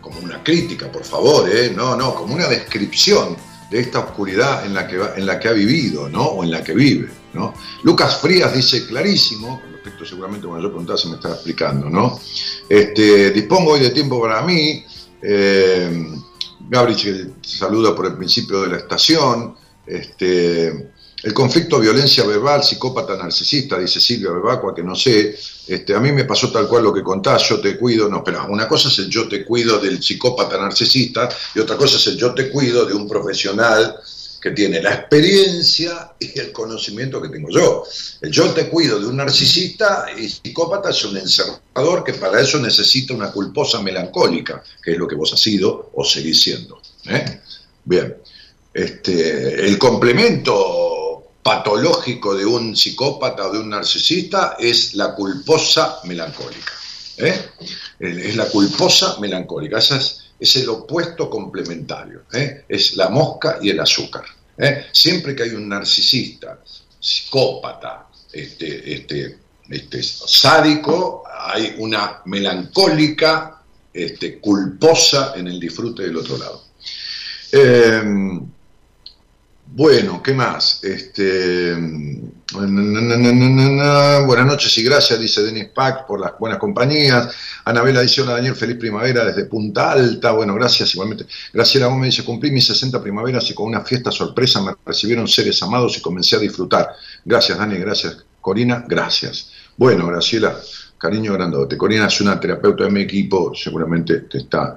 como una crítica, por favor, ¿eh? No, no, como una descripción de esta oscuridad en la que, en la que ha vivido, ¿no? O en la que vive, ¿no? Lucas Frías dice clarísimo, con respecto seguramente cuando yo preguntaba se me estaba explicando, ¿no? Este, dispongo hoy de tiempo para mí, eh, Gabriel saluda por el principio de la estación, este, el conflicto violencia verbal, psicópata narcisista, dice Silvia Bebacua, que no sé, este, a mí me pasó tal cual lo que contás, yo te cuido, no, espera, una cosa es el yo te cuido del psicópata narcisista y otra cosa es el yo te cuido de un profesional que tiene la experiencia y el conocimiento que tengo yo. El yo te cuido de un narcisista y psicópata es un encerrador que para eso necesita una culposa melancólica, que es lo que vos has sido o seguís siendo. ¿eh? Bien, este, el complemento patológico de un psicópata o de un narcisista es la culposa melancólica. ¿eh? Es la culposa melancólica, esa es, el opuesto complementario, ¿eh? es la mosca y el azúcar. ¿eh? Siempre que hay un narcisista, psicópata, este, este, este, sádico, hay una melancólica, este, culposa en el disfrute del otro lado. Bueno, ¿qué más? Este, na, buenas noches y gracias, dice Denis Pack, por las buenas compañías. Anabela dice, hola Daniel, feliz primavera desde Punta Alta. Bueno, gracias igualmente. Graciela Gómez dice, cumplí mis 60 primaveras y con una fiesta sorpresa me recibieron seres amados y comencé a disfrutar. Gracias, Dani, gracias. Corina, gracias. Bueno, Graciela, cariño grandote. Corina es una terapeuta de mi equipo, seguramente te está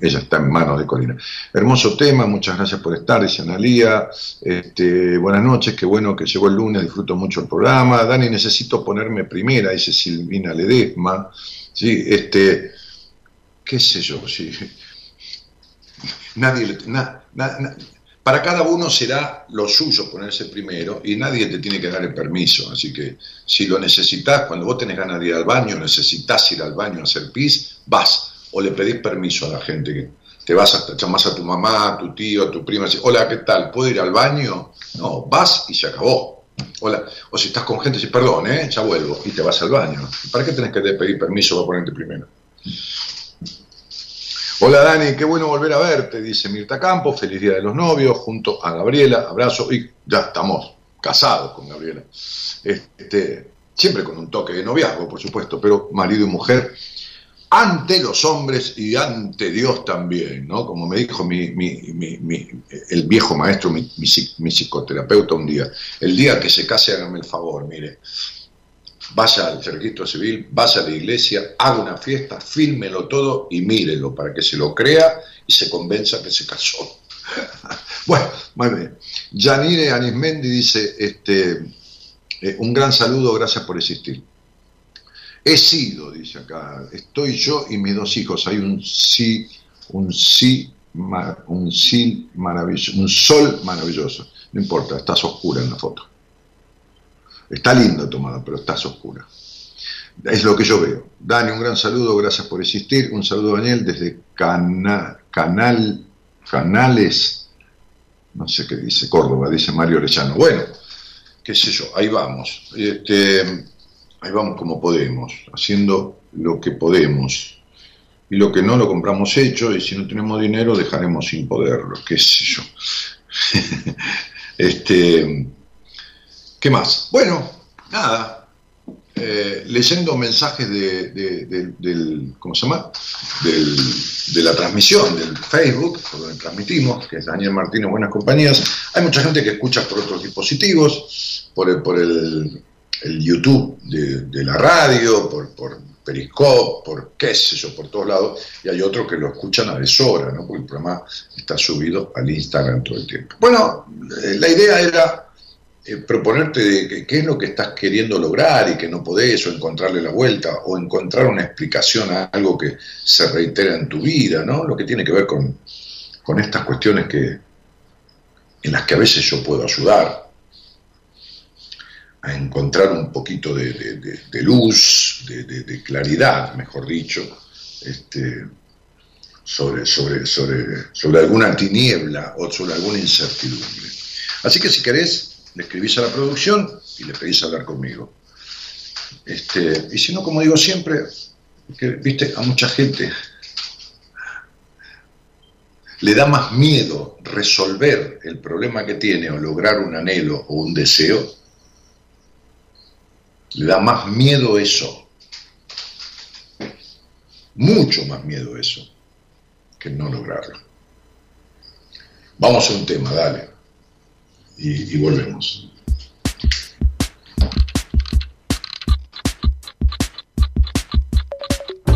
ella está en manos de Corina. Hermoso tema, muchas gracias por estar, dice Analía. Este, buenas noches, qué bueno que llegó el lunes, disfruto mucho el programa. Dani, necesito ponerme primera, dice Silvina Ledesma. Sí, este, qué sé yo, sí. Nadie, na- na- na- para cada uno será lo suyo ponerse primero y nadie te tiene que dar el permiso. Así que si lo necesitas, cuando vos tenés ganas de ir al baño, necesitas ir al baño a hacer pis, vas o le pedís permiso a la gente que te vas hasta llamás a tu mamá, a tu tío, a tu prima, decís, hola, ¿qué tal? ¿Puedo ir al baño? No, vas y se acabó. Hola. O si estás con gente, decís, perdón, ¿eh? ya vuelvo, y te vas al baño. ¿Para qué tenés que pedir permiso para ponerte primero? Hola Dani, qué bueno volver a verte, dice Mirta Campos, feliz día de los novios, junto a Gabriela, abrazo, y ya estamos casados con Gabriela. Este, siempre con un toque de noviazgo, por supuesto, pero marido y mujer, ante los hombres y ante Dios también, ¿no? Como me dijo mi, mi- mi- el viejo maestro, mi psicoterapeuta un día, el día que se case hágame el favor, mire, vaya al registro civil, vaya a la iglesia, haga una fiesta, fílmelo todo y mírelo para que se lo crea y se convenza que se casó. bueno, muy bien. Janine Anismendi dice, este, eh, un gran saludo, gracias por existir. He sido, dice acá, estoy yo y mis dos hijos, hay un sí, un sí, un sí maravilloso, un sol maravilloso. No importa, estás oscura en la foto. Está lindo tomado, pero estás oscura. Es lo que yo veo. Dani, un gran saludo, gracias por existir. Un saludo, Daniel, desde Cana- Canal, Canales, no sé qué dice, Córdoba, dice Mario Orellano. Bueno, qué sé yo, ahí vamos. Este, ahí vamos como podemos, haciendo lo que podemos. Y lo que no lo compramos hecho, y si no tenemos dinero, dejaremos sin poderlo, qué sé yo. este, ¿Qué más? Bueno, nada. eh, leyendo mensajes de, del, ¿cómo se llama? de la transmisión del Facebook, por donde transmitimos, que es Daniel Martínez Buenas Compañías. Hay mucha gente que escucha por otros dispositivos, por el, por el, YouTube de, la radio, por, por Periscope, por qué sé yo, por todos lados, y hay otros que lo escuchan a deshora, ¿no? porque el programa está subido al Instagram todo el tiempo. Bueno, eh, la idea era eh, proponerte qué es lo que estás queriendo lograr y que no podés, o encontrarle la vuelta, o encontrar una explicación a algo que se reitera en tu vida, ¿no? Lo que tiene que ver con, estas cuestiones que, en las que a veces yo puedo ayudar a encontrar un poquito de, luz, de, claridad, mejor dicho, este, sobre, sobre, sobre, sobre alguna tiniebla o sobre alguna incertidumbre. Así que si querés, le escribís a la producción y le pedís hablar conmigo. Este, y si no, como digo siempre, que viste, a mucha gente le da más miedo resolver el problema que tiene o lograr un anhelo o un deseo, le da más miedo eso, mucho más miedo eso, que no lograrlo. Vamos a un tema, dale y, volvemos.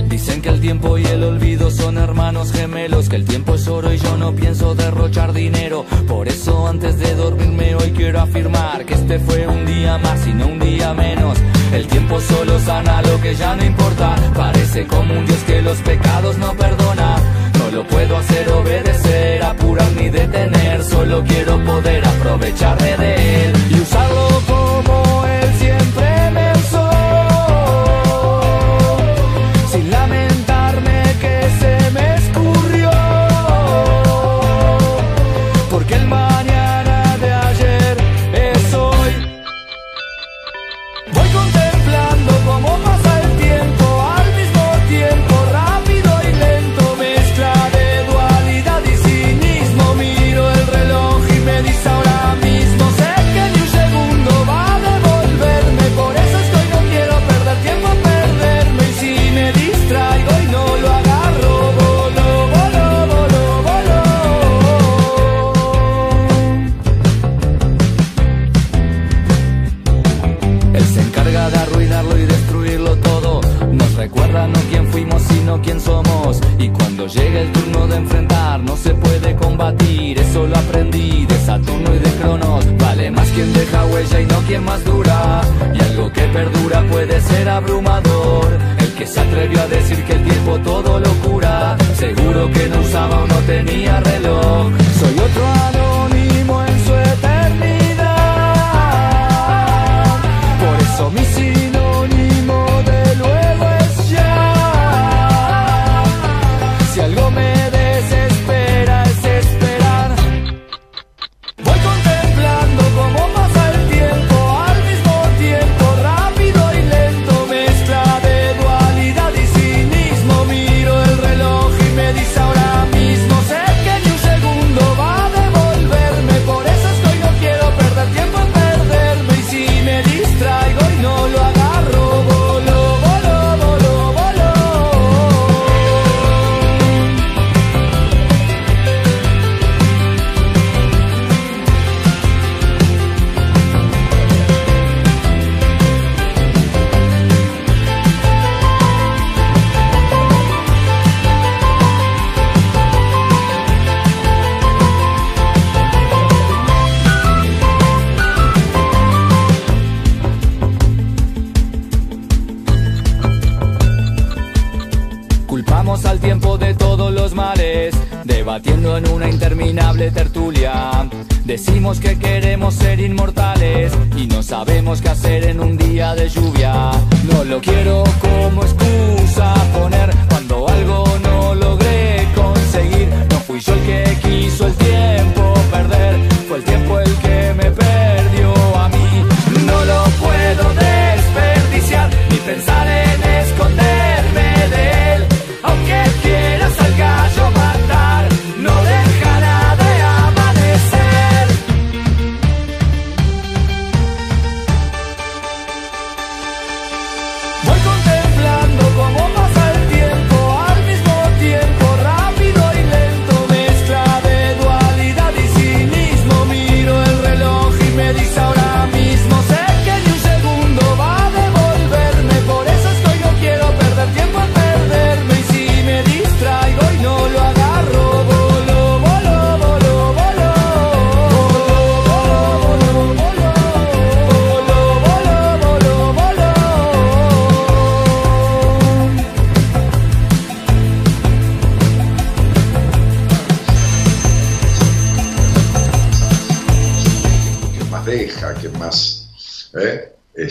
Dicen que el tiempo y el olvido son hermanos gemelos, que el tiempo es oro y yo no pienso derrochar dinero. Por eso antes de dormirme hoy quiero afirmar que este fue un día más y no un día menos. El tiempo solo sana lo que ya no importa, parece como un Dios que los pecados no perdona. No lo puedo hacer solo quiero poder aprovecharme de él y usarlo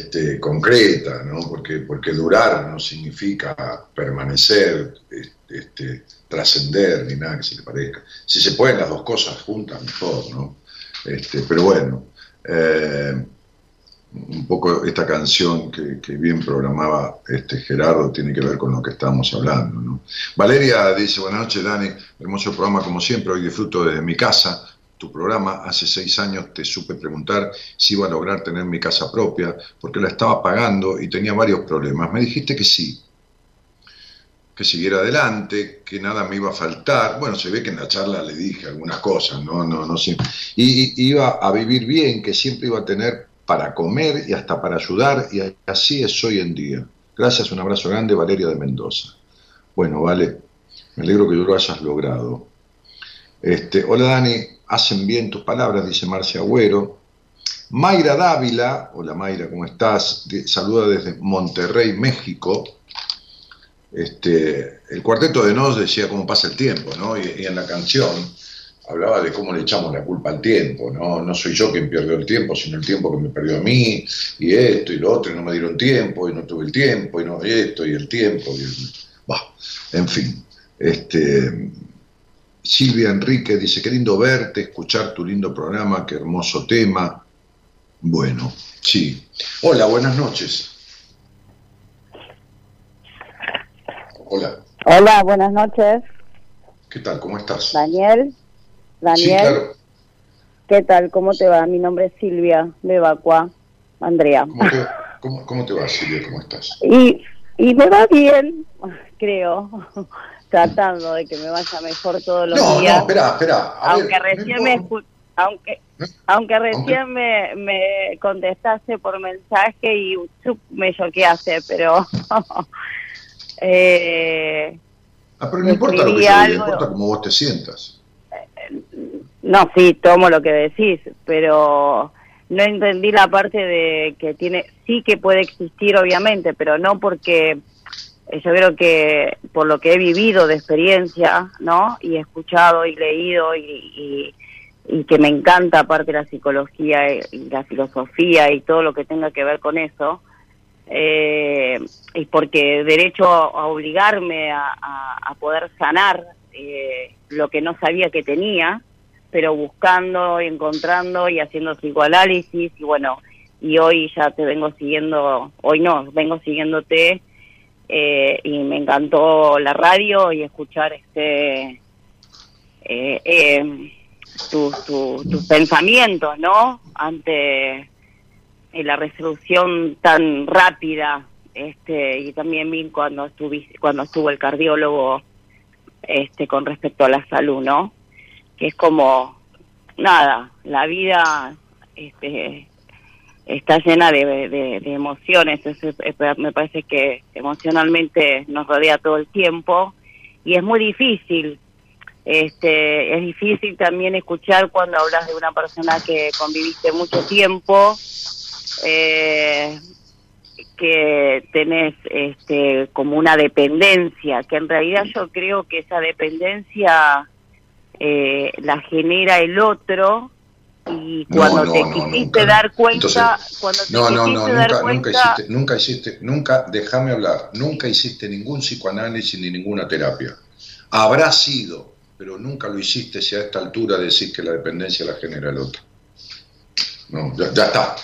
este, concreta, ¿no? Porque, porque durar no significa permanecer, este, trascender, ni nada que se le parezca. Si se pueden las dos cosas juntas, mejor, ¿no? Este, pero bueno, eh, un poco esta canción que, bien programaba este Gerardo tiene que ver con lo que estábamos hablando. Valeria dice, buenas noches Dani, hermoso programa como siempre, hoy disfruto desde mi casa, tu programa, hace seis años te supe preguntar si iba a lograr tener mi casa propia, porque la estaba pagando y tenía varios problemas. Me dijiste que sí, que siguiera adelante, que nada me iba a faltar. Bueno, se ve que en la charla le dije algunas cosas, no, no, no sé. Y, iba a vivir bien, que siempre iba a tener para comer y hasta para ayudar, y así es hoy en día. Gracias, un abrazo grande, Valeria de Mendoza. Bueno, vale, me alegro que lo hayas logrado. Este, hola Dani, hacen bien tus palabras, dice Marcia Agüero. Mayra Dávila, hola Mayra, ¿cómo estás? Saluda desde Monterrey, México. Este, el cuarteto de Nos decía cómo pasa el tiempo, ¿no? Y, en la canción hablaba de cómo le echamos la culpa al tiempo, ¿no? No soy yo quien perdió el tiempo, sino el tiempo que me perdió a mí, y esto y lo otro, y no me dieron tiempo, y no tuve el tiempo, y no esto, y el tiempo, y bah, en fin. Este, Silvia Enrique dice, qué lindo verte, escuchar tu lindo programa, qué hermoso tema. Bueno, sí. Hola, buenas noches. Hola. Hola, buenas noches. ¿Qué tal? ¿Cómo estás? Daniel. Daniel. ¿Qué tal? ¿Cómo te va? Mi nombre es Silvia de. Andrea. ¿Cómo te, va, Silvia? ¿Cómo estás? Y, y me va bien, creo. Tratando de que me vaya mejor todos los días. No, espera, espera. aunque recién me aunque aunque recién Me, me contestaste por mensaje y me choqueaste, pero Eh, ah, pero no importa lo que yo importa cómo vos te sientas. No, sí, tomo lo que decís, pero no entendí la parte de que tiene, sí que puede existir obviamente, pero no porque eh, yo creo que por lo que he vivido de experiencia, ¿no? Y he escuchado y leído y, y, que me encanta aparte la psicología y la filosofía y todo lo que tenga que ver con eso, eh, y porque derecho a, obligarme a, poder sanar eh, lo que no sabía que tenía, pero buscando, encontrando y haciendo psicoanálisis y bueno, y hoy ya te vengo siguiendo, hoy no, vengo siguiéndote eh, y me encantó la radio y escuchar este eh, eh tus pensamientos, ¿no? Ante la resolución tan rápida este y también vi cuando estuve cuando estuvo el cardiólogo este con respecto a la salud no que es como nada la vida este está llena de, de, emociones me parece que emocionalmente nos rodea todo el tiempo y es muy difícil este es difícil también escuchar cuando hablas de una persona que conviviste mucho tiempo eh, que tenés este, como una dependencia, que en realidad yo creo que esa dependencia eh, la genera el otro y cuando te quisiste dar cuenta, cuando te no, no, no, nunca, nunca hiciste, nunca hiciste, nunca, déjame hablar, nunca hiciste ningún psicoanálisis ni ninguna terapia. Habrá sido, pero nunca lo hiciste si a esta altura decís que la dependencia la genera el otro. No, ya está,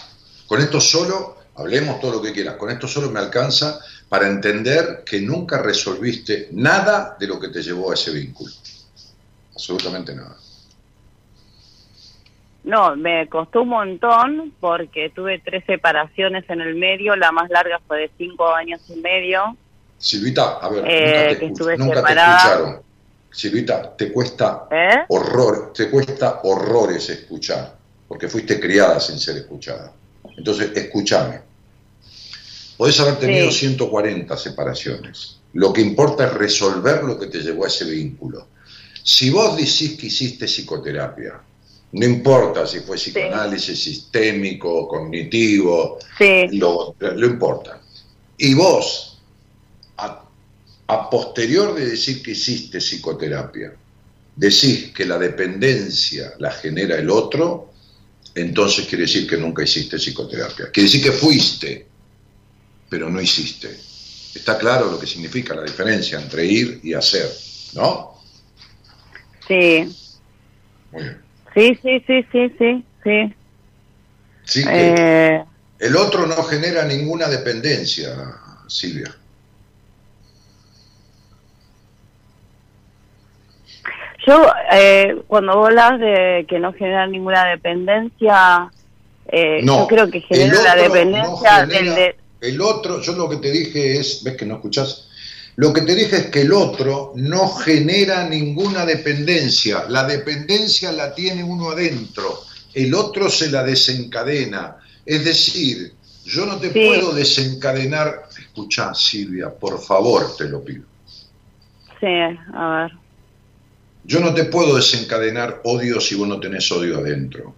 con esto solo, hablemos todo lo que quieras, con esto solo me alcanza para entender que nunca resolviste nada de lo que te llevó a ese vínculo. Absolutamente nada. No, me costó un montón porque tuve tres separaciones en el medio, la más larga fue de cinco años y medio. Silvita, a ver, nunca, te, escucharon. Silvita, te cuesta ¿Eh? horror, te cuesta horrores escuchar, porque fuiste criada sin ser escuchada. Entonces, escúchame. Podés haber tenido 140 separaciones. Lo que importa es resolver lo que te llevó a ese vínculo. Si vos decís que hiciste psicoterapia, no importa si fue psicoanálisis sistémico, cognitivo, lo, importa. Y vos, a posterior de decir que hiciste psicoterapia, decís que la dependencia la genera el otro, entonces quiere decir que nunca hiciste psicoterapia. Quiere decir que fuiste, pero no hiciste. Está claro lo que significa la diferencia entre ir y hacer, ¿no? Sí. Muy bien. Sí, sí, sí, sí, sí, sí. Sí que Eh, el otro no genera ninguna dependencia, Silvia. yo, eh, cuando vos hablas de que no genera ninguna dependencia, eh, No, yo creo que genera la dependencia no genera- del de... El otro, yo lo que te dije es, ves que no escuchás, lo que te dije es que el otro no genera ninguna dependencia, la dependencia la tiene uno adentro, el otro se la desencadena. Es decir, yo no te Sí. puedo desencadenar, escuchá Silvia, por favor te lo pido. Sí, a ver. Yo no te puedo desencadenar odio si vos no tenés odio adentro.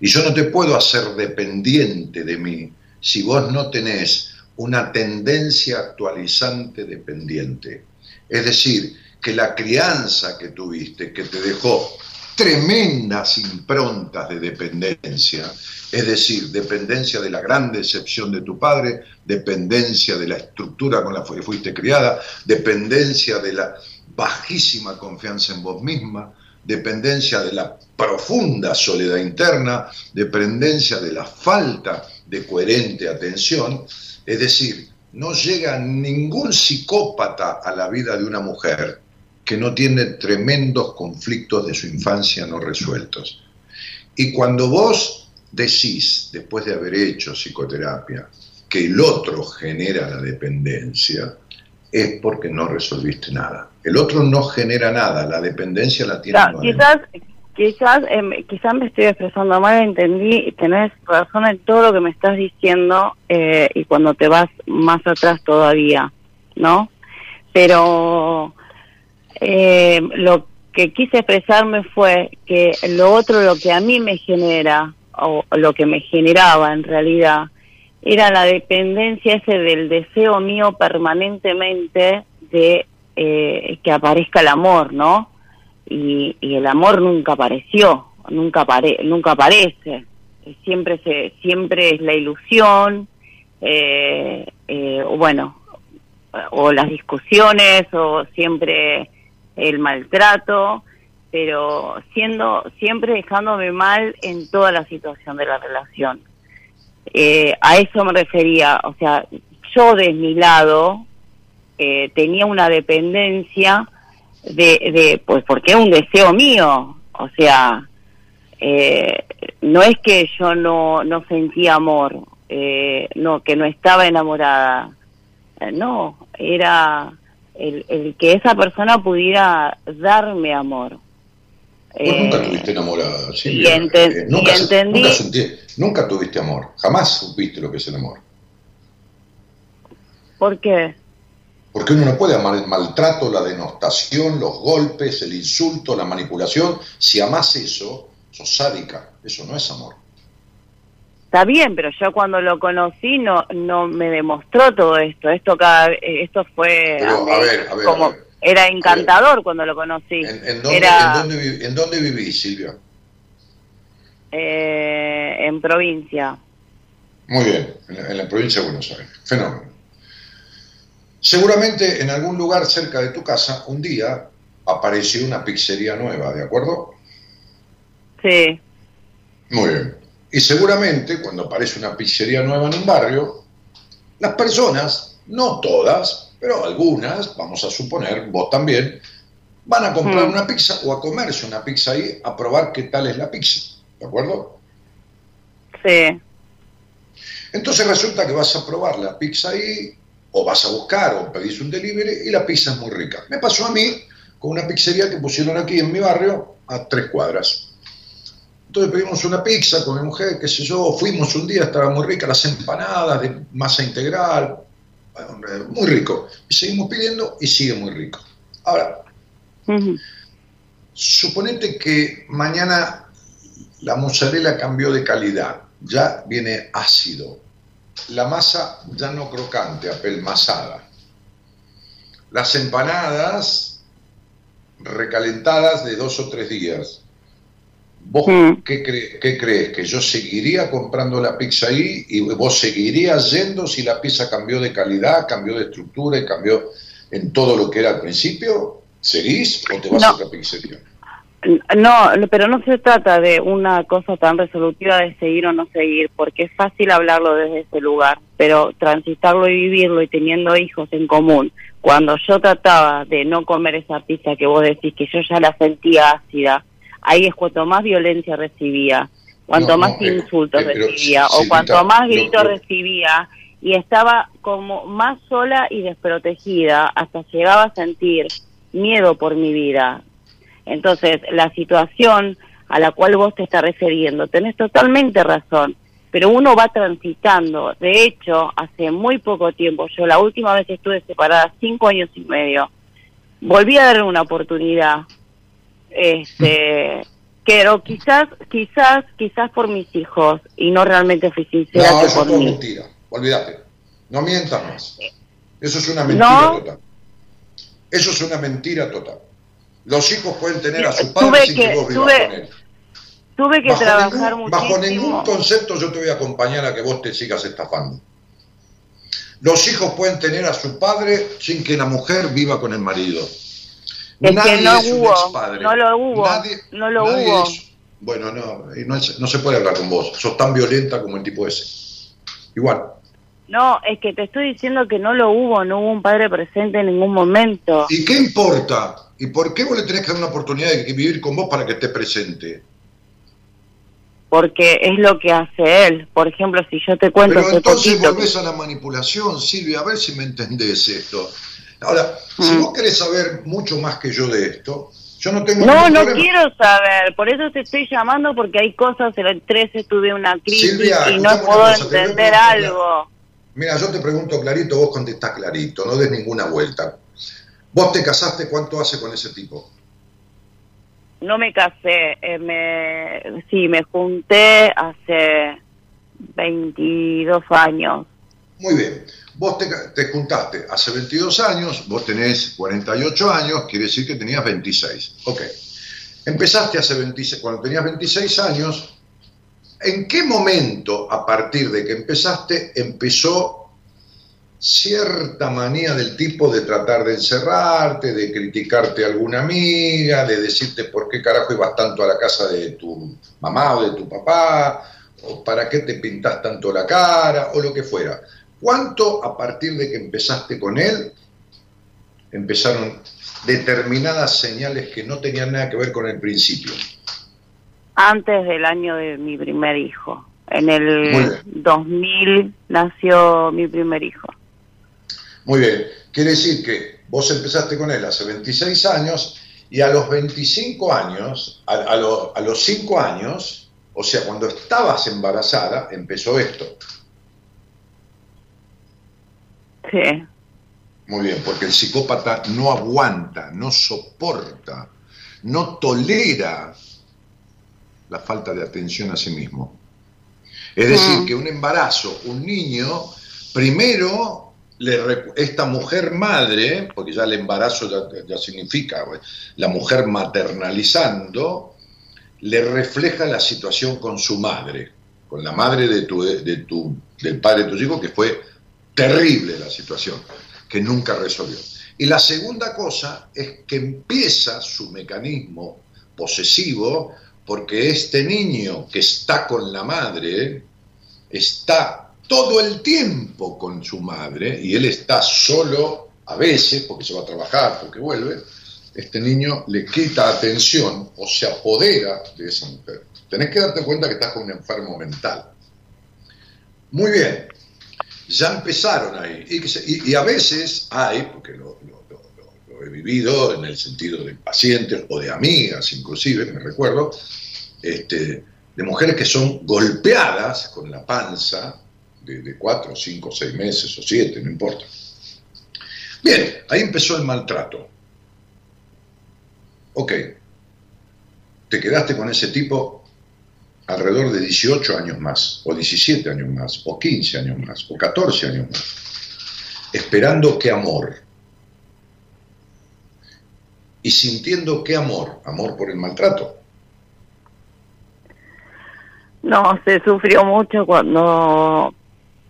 Y yo no te puedo hacer dependiente de mí si vos no tenés una tendencia actualizante dependiente. Es decir, que la crianza que tuviste, que te dejó tremendas improntas de dependencia, es decir, dependencia de la gran decepción de tu padre, dependencia de la estructura con la que fuiste criada, dependencia de la bajísima confianza en vos misma, dependencia de la profunda soledad interna, dependencia de la falta de coherente atención, es decir, no llega ningún psicópata a la vida de una mujer que no tiene tremendos conflictos de su infancia no resueltos. Y cuando vos decís, después de haber hecho psicoterapia, que el otro genera la dependencia, es porque no resolviste nada. El otro no genera nada, la dependencia la tiene quizás, quizás, em, quizás me estoy expresando mal, entendí, tenés razón en todo lo que me estás diciendo eh, y cuando te vas más atrás todavía, ¿no? Pero eh, lo que quise expresarme fue que lo otro, lo que a mí me genera, o lo que me generaba en realidad, era la dependencia ese del deseo mío permanentemente de eh, que aparezca el amor, ¿no? Y, y el amor nunca apareció, nunca apare, nunca aparece, siempre se, siempre es la ilusión, eh, eh, bueno, o las discusiones, o siempre el maltrato, pero siendo siempre dejándome mal en toda la situación de la relación. Eh, a eso me refería, o sea, yo de mi lado eh, tenía una dependencia de, de, pues porque es un deseo mío, o sea, eh, no es que yo no, no sentía amor, eh, no, que no estaba enamorada, eh, no, era el, el que esa persona pudiera darme amor. Nunca Eh, tuviste enamorada, enten- Eh, nunca, y se- entendí- nunca sentí- nunca tuviste amor. Jamás supiste lo que es el amor. ¿Por qué? Porque uno no puede amar el maltrato, la denostación, los golpes, el insulto, la manipulación. Si amás eso, sos sádica. Eso no es amor. Está bien, pero yo cuando lo conocí no no me demostró todo esto. Esto cada esto fue Pero, a ver, a ver, como a ver. era encantador cuando lo conocí. ¿En, en dónde, Era en dónde en dónde vivís, Silvia? eh, en provincia. Muy bien, en la, en la provincia de Buenos Aires. Fenómeno. Seguramente en algún lugar cerca de tu casa, un día apareció una pizzería nueva, ¿de acuerdo? Sí, Muy bien. Y seguramente cuando aparece una pizzería nueva en un barrio, las personas, no todas, pero algunas, vamos a suponer, vos también, van a comprar Mm. una pizza o a comerse una pizza ahí, a probar qué tal es la pizza, ¿de acuerdo? sí, Entonces resulta que vas a probar la pizza ahí, o vas a buscar o pedís un delivery y la pizza es muy rica. Me pasó a mí con una pizzería que pusieron aquí en mi barrio a tres cuadras. Entonces pedimos una pizza con mi mujer, qué sé yo, fuimos un día, estaba muy rica, las empanadas de masa integral, muy rico. Y seguimos pidiendo y sigue muy rico. Ahora, ujú, Suponete que mañana la mozzarella cambió de calidad, ya viene ácido, la masa ya no crocante, apelmazada. Las empanadas recalentadas de dos o tres días, ¿Vos Mm. qué, cre- qué crees? ¿Que yo seguiría comprando la pizza ahí y vos seguirías yendo si la pizza cambió de calidad, cambió de estructura y cambió en todo lo que era al principio? ¿Seguís o te vas No. a otra pizzería? No, pero no se trata de una cosa tan resolutiva de seguir o no seguir, porque es fácil hablarlo desde ese lugar, pero transitarlo y vivirlo y teniendo hijos en común, cuando yo trataba de no comer esa pizza que vos decís que yo ya la sentía ácida, ahí es cuanto más violencia recibía, cuanto No, más no, eh, insultos eh, recibía, o cuanto más gritos recibía, y estaba como más sola y desprotegida, hasta llegaba a sentir miedo por mi vida, entonces, la situación a la cual vos te estás refiriendo, tenés totalmente razón, pero uno va transitando. De hecho, hace muy poco tiempo, yo la última vez que estuve separada, cinco años y medio, volví a darle una oportunidad. Este, pero quizás, quizás, quizás por mis hijos, y no realmente fui sincera No, que eso por es mí. mentira. Olvídate. No mientas más. Eso es una mentira No. total. Eso es una mentira total. Los hijos pueden tener a su Tuve padre sin que, que- vos vivas tuve- con él. Tuve que Bajo trabajar ningún, bajo ningún concepto yo te voy a acompañar a que vos te sigas estafando. Los hijos pueden tener a su padre sin que la mujer viva con el marido. que no es un hubo, expadre. no lo hubo, Nadie- no lo nadie hubo. es- bueno, no, y no, es- no se puede hablar con vos. Sos tan violenta como el tipo ese. Igual. No, es que te estoy diciendo que no lo hubo, no hubo un padre presente en ningún momento. ¿Y qué importa? ¿Y por qué vos le tenés que dar una oportunidad de vivir con vos para que esté presente? porque es lo que hace él. Por ejemplo, si yo te cuento Pero entonces poquito, volvés a la manipulación, Silvia, a ver si me entendés esto. Ahora, si Mm. vos querés saber mucho más que yo de esto, yo no tengo no, no problema. quiero saber, por eso te estoy llamando porque hay cosas, en el 13 tuve una crisis Silvia, y no puedo cosa, entender algo. Mira, yo te pregunto clarito, vos contestás clarito, no des ninguna vuelta. ¿Vos te casaste cuánto hace con ese tipo? No me casé, eh, me, sí, me junté hace 22 años. Muy bien. Vos te, juntaste hace 22 años, vos tenés 48 años, quiere decir que tenías 26. Ok. Empezaste hace 26, cuando tenías 26 años, ¿en qué momento, a partir de que empezaste, empezó cierta manía del tipo de tratar de encerrarte, de criticarte a alguna amiga, de decirte por qué carajo ibas tanto a la casa de tu mamá o de tu papá, o para qué te pintas tanto la cara, o lo que fuera? ¿Cuánto a partir de que empezaste con él empezaron determinadas señales que no tenían nada que ver con el principio? Antes del año de mi primer hijo. En el bien. 2000 nació mi primer hijo. Muy bien, quiere decir que vos empezaste con él hace 26 años y a los 25 años, a, a lo- a los 5 años, o sea, cuando estabas embarazada, empezó esto. Sí. Muy bien, porque el psicópata no aguanta, no soporta, no tolera la falta de atención a sí mismo. Es decir, Mm. que un embarazo, un niño, primero, le esta mujer madre, porque ya el embarazo ya, significa eh, la mujer maternalizando, le refleja la situación con su madre, con la madre de tu, de tu, del padre de tus hijos, que fue terrible la situación, que nunca resolvió. Y la segunda cosa es que empieza su mecanismo posesivo porque este niño que está con la madre está todo el tiempo con su madre y él está solo a veces porque se va a trabajar, porque vuelve, este niño le quita atención o se apodera de esa mujer. Tenés que darte cuenta que estás con un enfermo mental. Muy bien, ya empezaron ahí. Y, a veces hay, porque lo- lo he vivido en el sentido de pacientes o de amigas inclusive, me recuerdo, este, de mujeres que son golpeadas con la panza de, cuatro, cinco, seis meses o siete, no importa. Bien, ahí empezó el maltrato. Ok, te quedaste con ese tipo alrededor de 18 años más, o 17 años más, o 15 años más, o 14 años más, esperando qué amor. Y sintiendo qué amor, amor por el maltrato. No, se sufrió mucho cuando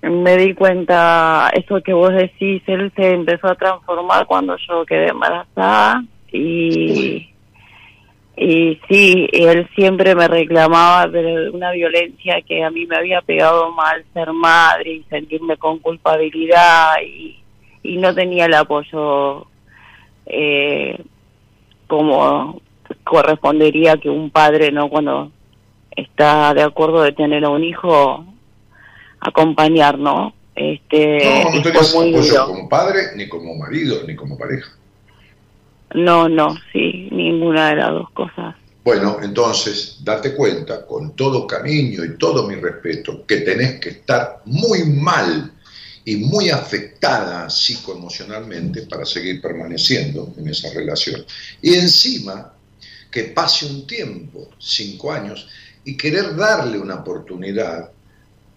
me di cuenta, eso que vos decís, él se empezó a transformar cuando yo quedé embarazada y, y sí, él siempre me reclamaba de una violencia que a mí me había pegado mal ser madre y sentirme con culpabilidad y, y no tenía el apoyo eh, como correspondería que un padre, ¿no? Cuando está de acuerdo de tener a un hijo, acompañar, ¿no? Este, No, no tenías apoyo como padre, ni como marido, ni como pareja. No, no, sí, ninguna de las dos cosas. Bueno, entonces, date cuenta, con todo cariño y todo mi respeto, que tenés que estar muy mal y muy afectada psicoemocionalmente para seguir permaneciendo en esa relación. Y encima, que pase un tiempo, cinco años, y querer darle una oportunidad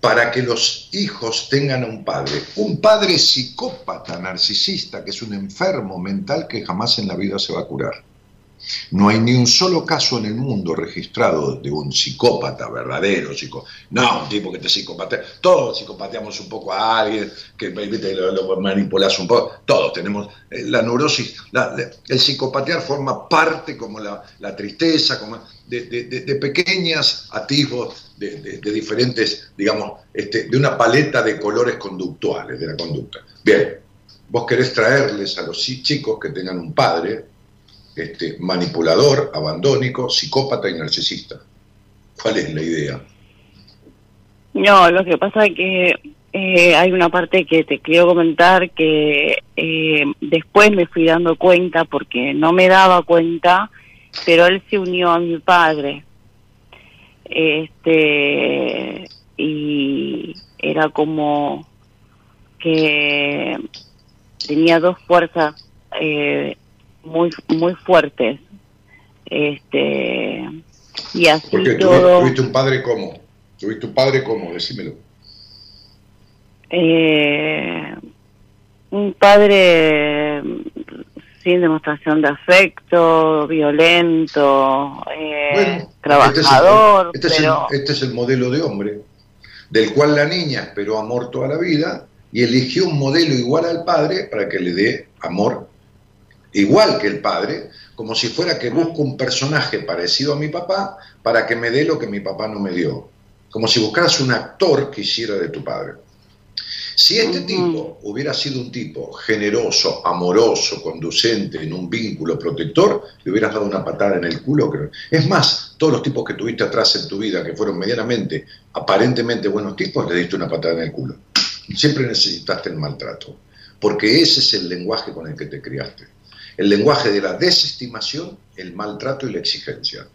para que los hijos tengan a un padre. Un padre psicópata, narcisista, que es un enfermo mental que jamás en la vida se va a curar. No hay ni un solo caso en el mundo registrado de un psicópata verdadero, psico no, un tipo que te psicopatea. Todos psicopateamos un poco a alguien, que lo, lo manipulás un poco. Todos tenemos eh, la neurosis. la- el psicopatear forma parte como la, tristeza, como de, de- de- de pequeñas atisbos de, diferentes, digamos, este, de una paleta de colores conductuales de la conducta. Bien, vos querés traerles a los chi- chicos que tengan un padre este, manipulador, abandónico, psicópata y narcisista. ¿Cuál es la idea? No, lo que pasa es que eh, hay una parte que te quiero comentar que eh, después me fui dando cuenta porque no me daba cuenta, pero él se unió a mi padre. Este y era como que tenía dos fuerzas eh, muy muy fuertes. Este y así Porque todo tuviste un padre como, tuviste un padre como, decímelo. eh, un padre sin demostración de afecto, violento, eh, Bueno, trabajador, este es, el, pero este es el modelo de hombre, del cual la niña esperó amor toda la vida y eligió un modelo igual al padre para que le dé amor igual que el padre, como si fuera que busco un personaje parecido a mi papá para que me dé lo que mi papá no me dio. Como si buscaras un actor que hiciera de tu padre. Si este Ujú. tipo hubiera sido un tipo generoso, amoroso, conducente, en un vínculo protector, le hubieras dado una patada en el culo. creo. Es más, todos los tipos que tuviste atrás en tu vida, que fueron medianamente, aparentemente buenos tipos, le diste una patada en el culo. Siempre necesitaste el maltrato, porque ese es el lenguaje con el que te criaste. El lenguaje de la desestimación, el maltrato y la exigencia.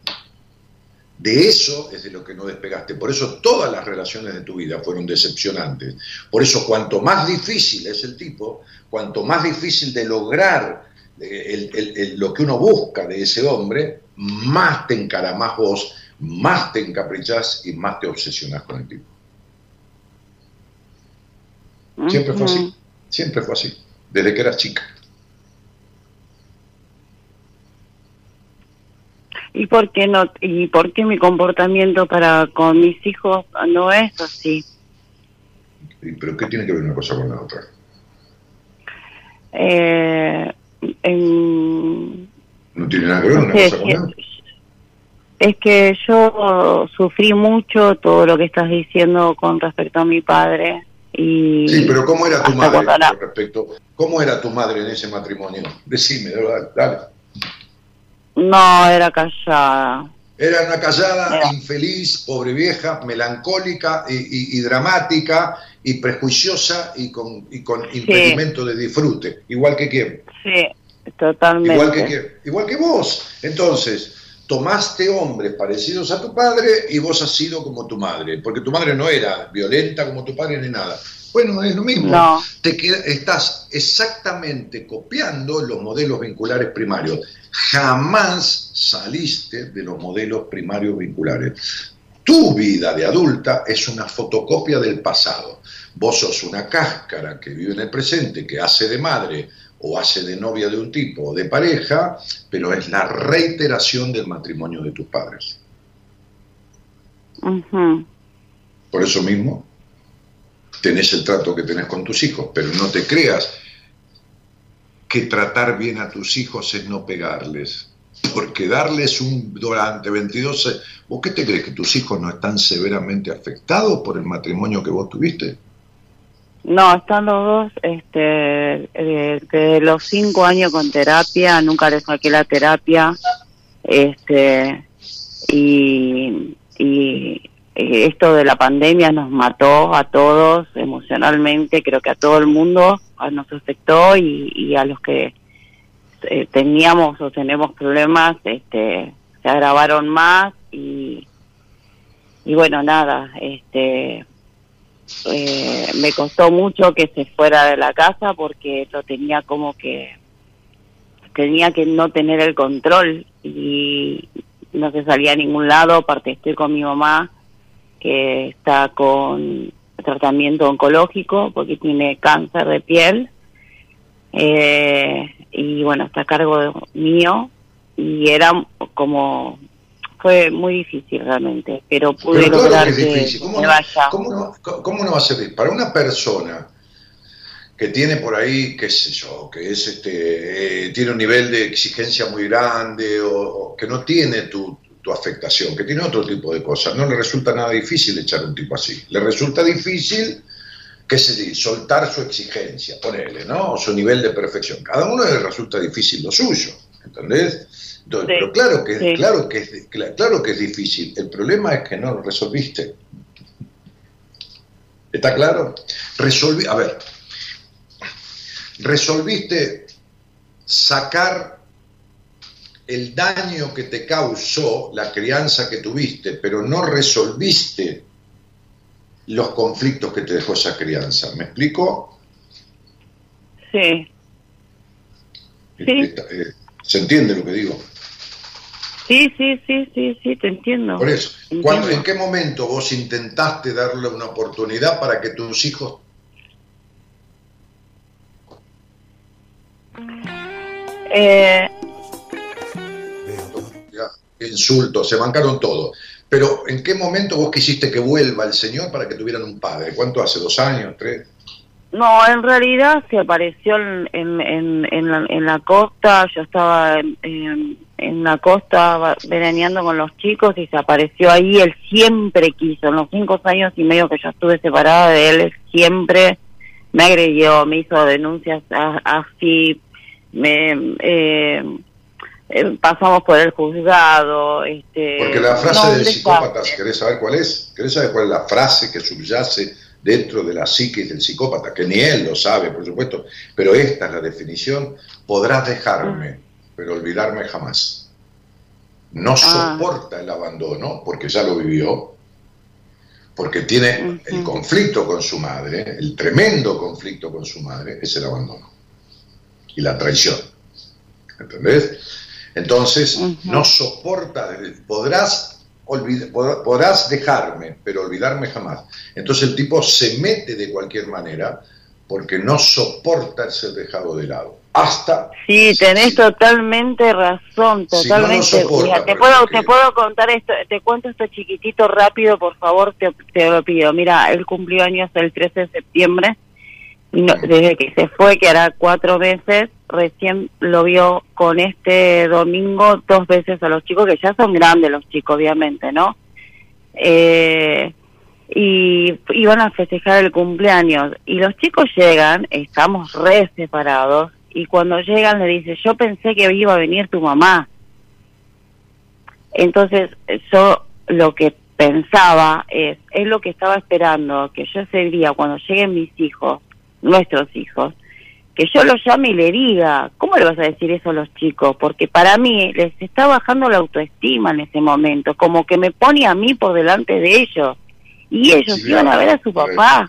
De eso es de lo que no despegaste. Por eso todas las relaciones de tu vida fueron decepcionantes. Por eso cuanto más difícil es el tipo, cuanto más difícil de lograr eh, el- el- el- lo que uno busca de ese hombre, más te encaramás vos, más te encaprichás y más te obsesionás con el tipo. Siempre fue así. Siempre fue así. Desde que eras chica. ¿Y por qué no? ¿Y por qué mi comportamiento para con mis hijos no es así? ¿Y ¿Pero qué tiene que ver una cosa con la otra? Eh, en- No tiene nada que ver una Sí, cosa con la otra. Es que yo sufrí mucho todo lo que estás diciendo con respecto a mi padre y Sí, pero ¿cómo era tu madre respecto? ¿Cómo era tu madre en ese matrimonio? Decime, dale. No era callada. Era una callada, Era. infeliz, pobre vieja, melancólica y, y- y dramática y prejuiciosa y con, y con impedimento de disfrute. Igual que quién. Sí, totalmente. Igual que quién. Igual que vos. Entonces, tomaste hombres parecidos a tu padre y vos has sido como tu madre. Porque tu madre no era violenta como tu padre ni nada. Bueno, es lo mismo. No. Te queda- estás exactamente copiando los modelos vinculares primarios. Jamás saliste de los modelos primarios vinculares. Tu vida de adulta es una fotocopia del pasado. Vos sos una cáscara que vive en el presente, que hace de madre o hace de novia de un tipo o de pareja, pero es la reiteración del matrimonio de tus padres. Por eso mismo tenés el trato que tenés con tus hijos, pero no te creas que tratar bien a tus hijos es no pegarles. Porque darles un durante 22... se- ¿Vos qué te crees? ¿Que tus hijos no están severamente afectados por el matrimonio que vos tuviste? No, están los dos, este, desde los cinco años con terapia, nunca les saqué la terapia, este, y, y eh, esto de la pandemia nos mató a todos emocionalmente, creo que a todo el mundo nos afectó y, y a los que eh, teníamos o tenemos problemas, este, se agravaron más y, y bueno, nada, este, eh, me costó mucho que se fuera de la casa porque lo tenía como que tenía que no tener el control y no se salía a ningún lado aparte estoy con mi mamá que está con tratamiento oncológico porque tiene cáncer de piel eh, y bueno está a cargo de- mío y era como fue muy difícil realmente pero pude Pero lograr es que, difícil. ¿Cómo no, vaya cómo no- cómo no va a ser difícil? Para una persona que tiene por ahí, qué sé yo, que es este, eh, tiene un nivel de exigencia muy grande o, o que no tiene tu, tu afectación, que tiene otro tipo de cosas, no le resulta nada difícil echar un tipo así. Le resulta difícil qué sé yo, soltar su exigencia, ponele, ¿no? O su nivel de perfección. Cada uno le resulta difícil lo suyo, ¿entendés? Entonces, Sí, pero claro que, sí. claro, que es, cla- claro que es difícil. El problema es que no lo resolviste. ¿Está claro? Resolví, a ver, resolviste sacar el daño que te causó la crianza que tuviste, pero no resolviste los conflictos que te dejó esa crianza. ¿Me explico? sí Sí. Está- eh, ¿Se entiende lo que digo? Sí, sí, sí, sí, sí, te entiendo. Por eso, Entiendo. ¿cuándo- ¿en qué momento vos intentaste darle una oportunidad para que tus hijos Eh, insultos, se bancaron todo? Pero ¿en qué momento vos quisiste que vuelva el Señor para que tuvieran un padre? ¿Cuánto hace? ¿Dos años? ¿Tres? no, en realidad se apareció en, en, la, costa, yo estaba en, la costa veraneando con los chicos y se apareció ahí, él siempre quiso, en los cinco años y medio que yo estuve separada de él, siempre me agredió, me hizo denuncias a- así, me... Eh, eh, pasamos por el juzgado este Porque la frase no, psicópata, ¿querés saber cuál es? ¿Querés saber cuál es la frase que subyace dentro de la psiquis del psicópata? Que ni él lo sabe, por supuesto, pero esta es la definición. Podrás dejarme, pero olvidarme jamás. No Ah. soporta el abandono, porque ya lo vivió, porque tiene el conflicto con su madre, el tremendo conflicto con su madre, es el abandono y la traición. ¿Entendés? Entonces, no soporta, podrás, olvid- pod- podrás dejarme, pero olvidarme jamás. Entonces el tipo se mete de cualquier manera porque no soporta ser dejado de lado. Hasta... Sí, tenés totalmente razón, no totalmente. soporta, Mira, te puedo, te puedo contar esto, te cuento esto chiquitito rápido, por favor, te, te lo pido. Mira, él cumplió años el 13 de septiembre, no- desde que se fue, que hará cuatro meses, recién lo vio con este domingo dos veces a los chicos, que ya son grandes los chicos, obviamente, ¿no? Eh, y iban a festejar el cumpleaños y los chicos llegan, estamos re separados y cuando llegan le dice, yo pensé que iba a venir tu mamá. Entonces yo lo que pensaba es, es lo que estaba esperando, que yo ese día cuando lleguen mis hijos, nuestros hijos, que yo los llame y le diga, ¿cómo le vas a decir eso a los chicos? Porque para mí les está bajando la autoestima en ese momento, como que me pone a mí por delante de ellos. Y ellos Sí, iban a ver a su ver, papá.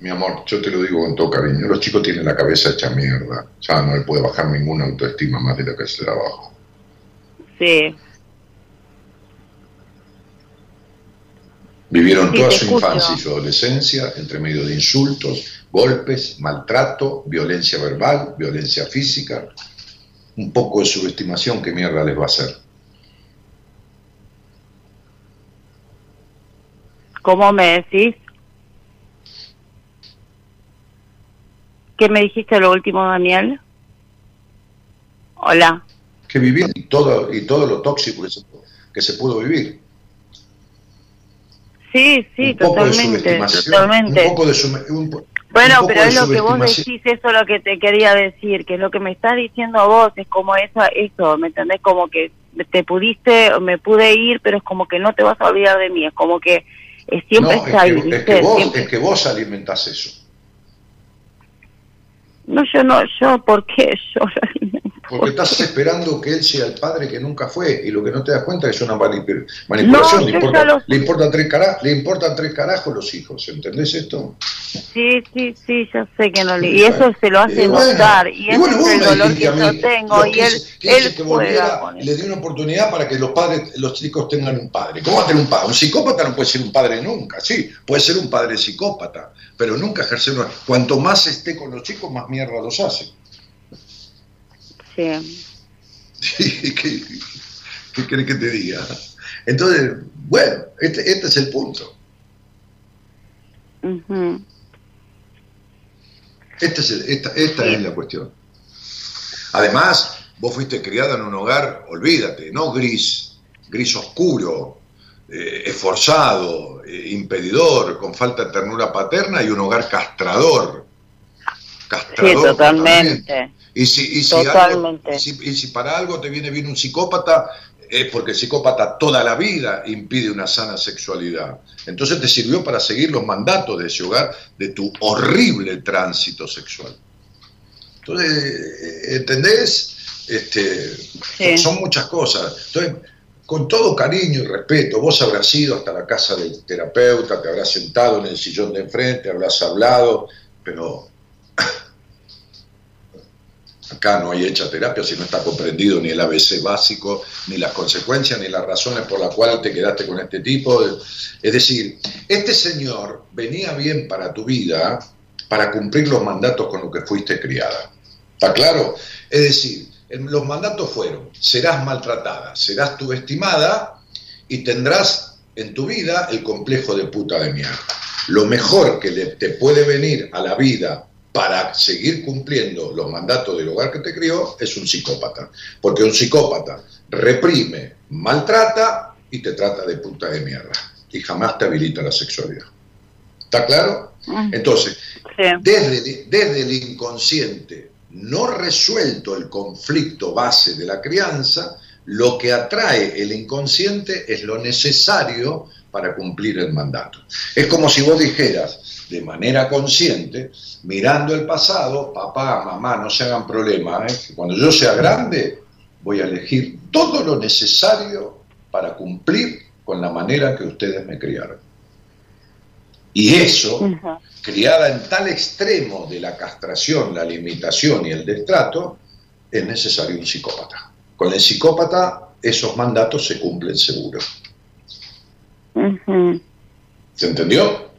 mi amor, yo te lo digo con todo cariño, los chicos tienen la cabeza hecha mierda, ya no le puede bajar ninguna autoestima más de la que se la. Sí, Vivieron Sí, toda su escucho. infancia y su adolescencia entre medio de insultos, golpes, maltrato, violencia verbal, violencia física, un poco de subestimación, ¿qué mierda les va a hacer? ¿Cómo me decís? ¿Qué me dijiste lo último, Daniel? Hola. Que vivir y todo, y todo lo tóxico que se, que se pudo vivir. Sí, sí, Un poco de totalmente. Un poco de un Bueno, pero es lo que vos decís, eso es lo que te quería decir, que es lo que me estás diciendo vos, es como eso, eso, ¿me entendés? Como que te pudiste, me pude ir, pero es como que no te vas a olvidar de mí, es como que eh, siempre No, está ahí, que, es que vos, Siempre- es que vos alimentás eso. No, yo no, yo, ¿por qué yo? Porque estás esperando que él sea el padre que nunca fue y lo que no te das cuenta es una manip- manipulación. No, le, importa, lo- le, importan tres cara- le importan tres carajos los hijos, ¿entendés esto? Sí, sí, sí, yo sé que no le... Y eso se lo hace Y bueno, y, y ese es el dolor que mí, yo tengo, y que él, él que volviera, le di una oportunidad para que los padres, los chicos tengan un padre. ¿Cómo va a tener un padre? Un psicópata no puede ser un padre nunca, sí, puede ser un padre psicópata, pero nunca ejercer una... Cuanto más esté con los chicos, más mierda los hace. Sí. ¿Qué, qué, qué querés que te diga? Entonces, bueno, este, este es el punto. Este es el- esta esta es la cuestión. Además, vos fuiste criada en un hogar, olvídate, no gris, gris oscuro, eh, esforzado, eh, impedidor, con falta de ternura paterna y un hogar castrador. Sí, Castrador totalmente. Y si, y si algo- Totalmente. y si- y si para algo te viene bien un psicópata, es porque el psicópata toda la vida impide una sana sexualidad. Entonces te sirvió para seguir los mandatos de ese hogar, de tu horrible tránsito sexual. Entonces, eh, ¿entendés? Este, Sí. Son muchas cosas. Entonces, con todo cariño y respeto, vos habrás ido hasta la casa del terapeuta, te habrás sentado en el sillón de enfrente, habrás hablado, pero acá no hay hecha terapia si no está comprendido ni el ABC básico, ni las consecuencias, ni las razones por las cuales te quedaste con este tipo. Es decir, este señor venía bien para tu vida para cumplir los mandatos con los que fuiste criada. ¿Está claro? Es decir, los mandatos fueron, serás maltratada, serás tu estimada y tendrás en tu vida el complejo de puta de mierda. Lo mejor que te puede venir a la vida para seguir cumpliendo los mandatos del hogar que te crió es un psicópata. Porque un psicópata reprime, maltrata y te trata de puta de mierda. Y jamás te habilita la sexualidad. ¿Está claro? Mm, Entonces, Sí. desde, desde el inconsciente no resuelto el conflicto base de la crianza, lo que atrae el inconsciente es lo necesario para cumplir el mandato. Es como si vos dijeras de manera consciente, mirando el pasado, papá, mamá, no se hagan problema, ¿eh? que cuando yo sea grande voy a elegir todo lo necesario para cumplir con la manera que ustedes me criaron. Y eso criada en tal extremo de la castración, la limitación y el destrato, es necesario un psicópata. Con el psicópata esos mandatos se cumplen seguro. Ujú. ¿Se entendió?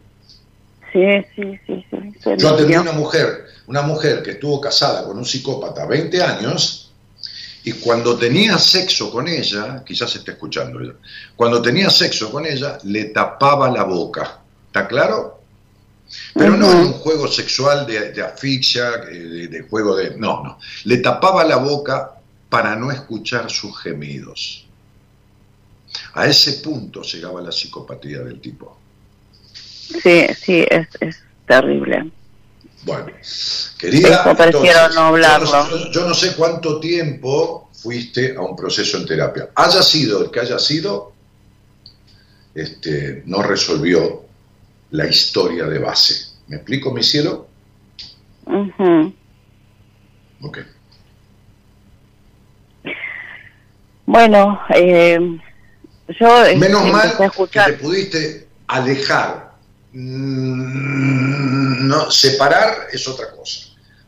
Sí, sí, sí, Yo atendí a una mujer, una mujer que estuvo casada con un psicópata 20 años y cuando tenía sexo con ella, quizás se esté escuchando, ella, cuando tenía sexo con ella le tapaba la boca. ¿Está claro? Pero no en un juego sexual de, de asfixia, eh, de, de juego de... No, no. Le tapaba la boca para no escuchar sus gemidos. A ese punto llegaba la psicopatía del tipo. Sí, sí, es, es terrible. Bueno, querida, Eso prefiero no hablarlo. Yo no, yo- yo no sé cuánto tiempo fuiste a un proceso en terapia. Haya sido el que haya sido, este, no resolvió la historia de base. ¿Me explico, mi cielo? Ujú. Ok. Bueno, eh, yo Menos mal que te pudiste alejar. Mm, No, separar es otra cosa.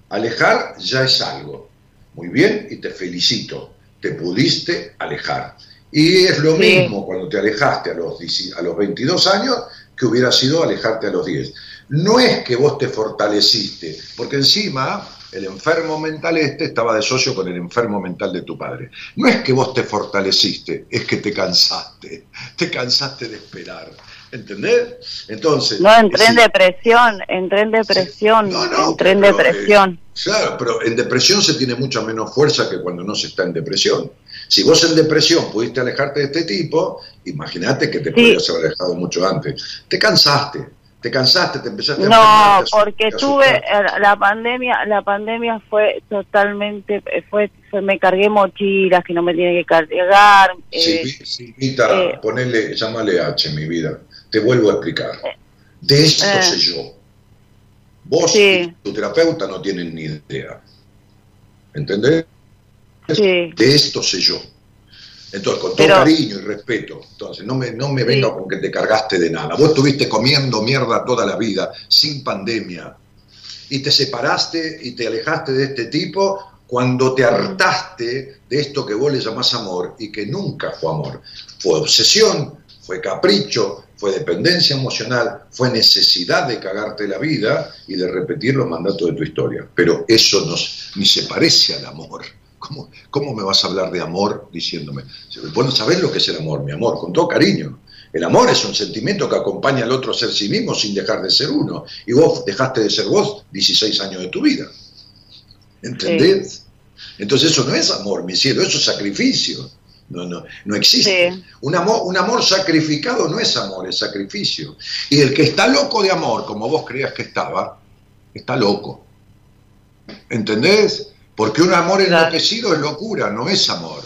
Alejar ya es algo. Muy bien, y te felicito. Te pudiste alejar. Y es lo Sí. mismo cuando te alejaste a los, 10 a los 22 años que hubiera sido alejarte a los 10. No es que vos te fortaleciste, porque encima el enfermo mental este estaba de socio con el enfermo mental de tu padre. No es que vos te fortaleciste, es que te cansaste, te cansaste de esperar, ¿Entendés? Entonces. No, entré en es- depresión, entré en depresión, No, no, entré en depresión. eh, claro, pero en depresión se tiene mucha menos fuerza que cuando no se está en depresión. Si vos en depresión pudiste alejarte de este tipo, imagínate que te Sí. podrías haber alejado mucho antes. Te cansaste, te cansaste, te empezaste a No, te asu- porque tuve eh, la pandemia, la pandemia fue totalmente, eh, fue, me cargué mochilas que no me tienen que cargar. eh, Silvi- Silvita, eh, ponele, llámale H, mi vida. Te vuelvo a explicar. De esto eh. sé yo. Vos Sí. y tu terapeuta no tienen ni idea. ¿Entendés? sí, De esto sé yo. Entonces, con todo Pero- cariño y respeto, entonces no me, no me venga Sí. con que te cargaste de nada. Vos estuviste comiendo mierda toda la vida, sin pandemia, y te separaste y te alejaste de este tipo cuando te hartaste de esto que vos le llamás amor y que nunca fue amor. Fue obsesión, fue capricho, fue dependencia emocional, fue necesidad de cagarte la vida y de repetir los mandatos de tu historia. Pero eso no, ni se parece al amor. ¿Cómo, ¿Cómo me vas a hablar de amor diciéndome? Vos no sabés lo que es el amor, mi amor, con todo cariño. El amor es un sentimiento que acompaña al otro a ser sí mismo sin dejar de ser uno. Y vos dejaste de ser vos 16 años de tu vida. ¿Entendés? Entonces eso no es amor, mi cielo, eso es sacrificio. No, no, no existe. Sí. Un, amor, un amor sacrificado no es amor, es sacrificio. Y el que está loco de amor, como vos creías que estaba, está loco. ¿Entendés? Porque un amor enloquecido es locura, no es amor.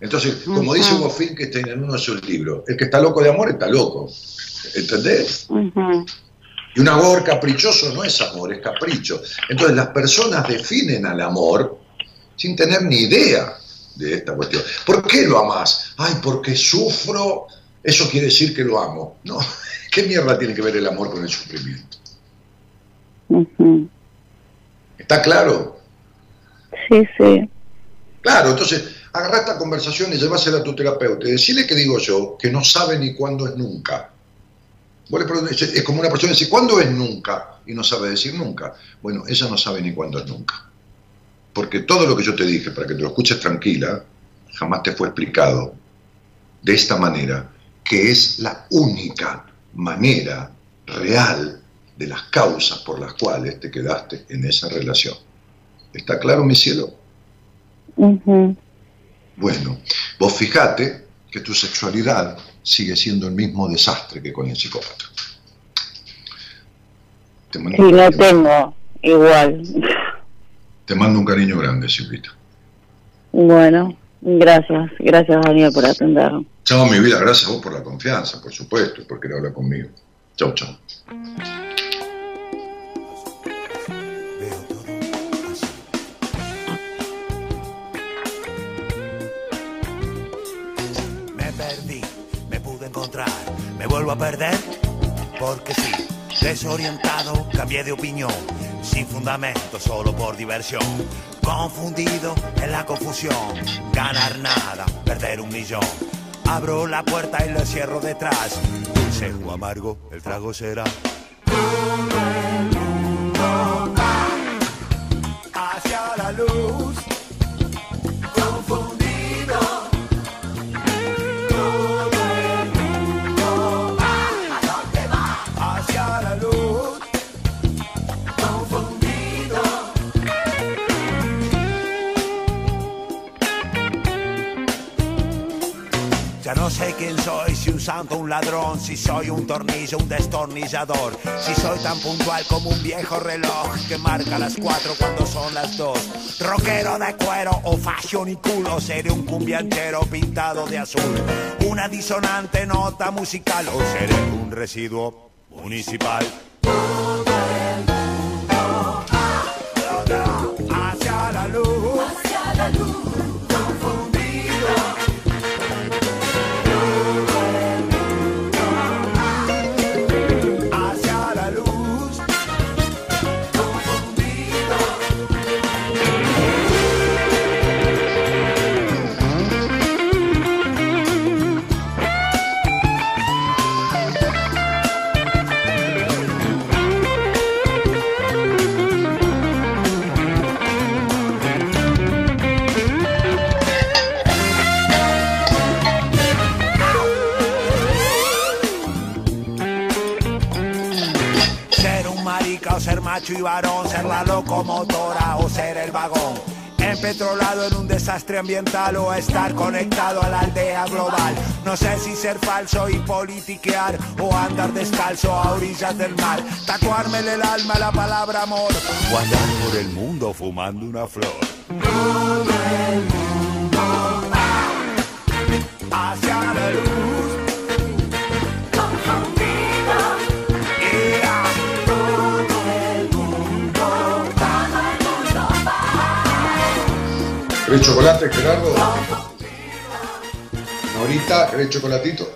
Entonces, como dice Ujú. Hugo Finkelstein en uno de sus libros, el que está loco de amor está loco. ¿Entendés? Y un amor caprichoso no es amor, es capricho. Entonces las personas definen al amor sin tener ni idea de esta cuestión. ¿Por qué lo amás? Ay, porque sufro, eso quiere decir que lo amo. No, ¿qué mierda tiene que ver el amor con el sufrimiento? ¿Está claro? Sí, sí. Claro, entonces agarra esta conversación y llévasela a tu terapeuta y decirle que digo yo, que no sabe ni cuándo es nunca. Es como una persona que dice, ¿cuándo es nunca? Y no sabe decir nunca. Bueno, ella no sabe ni cuándo es nunca. Porque todo lo que yo te dije, para que te lo escuches tranquila, jamás te fue explicado de esta manera, que es la única manera real de las causas por las cuales te quedaste en esa relación. ¿Está claro, mi cielo? Bueno, vos fijate que tu sexualidad sigue siendo el mismo desastre que con el psicópata. Te Sí, cariño, tengo igual. Te mando un cariño grande, Silvita. Bueno, gracias, gracias Daniel por atenderme. Chao, mi vida, gracias a vos por la confianza, por supuesto, y por querer hablar conmigo. Chao, chao. Me perdí, me pude encontrar, me vuelvo a perder, porque sí, desorientado, cambié de opinión, sin fundamento, solo por diversión, confundido en la confusión, ganar nada, perder un millón. Abro la puerta y lo cierro detrás. Dulce o amargo, el trago será. Quién soy, si un santo un ladrón, si soy un tornillo, un destornillador, si soy tan puntual como un viejo reloj que marca las cuatro cuando son las dos. Rockero de cuero o fashion y culo, seré un cumbianchero pintado de azul, una disonante nota musical o seré un residuo municipal. Y varón, ser la locomotora o ser el vagón. Empetrolado en un desastre ambiental o estar conectado a la aldea global. No sé si ser falso y politiquear o andar descalzo a orillas del mar. Tatuármele el alma la palabra amor o andar por el mundo fumando una flor. Todo el mundo va hacia la luz. ¿Querés chocolate, Gerardo? Ahorita, ¿querés chocolatito?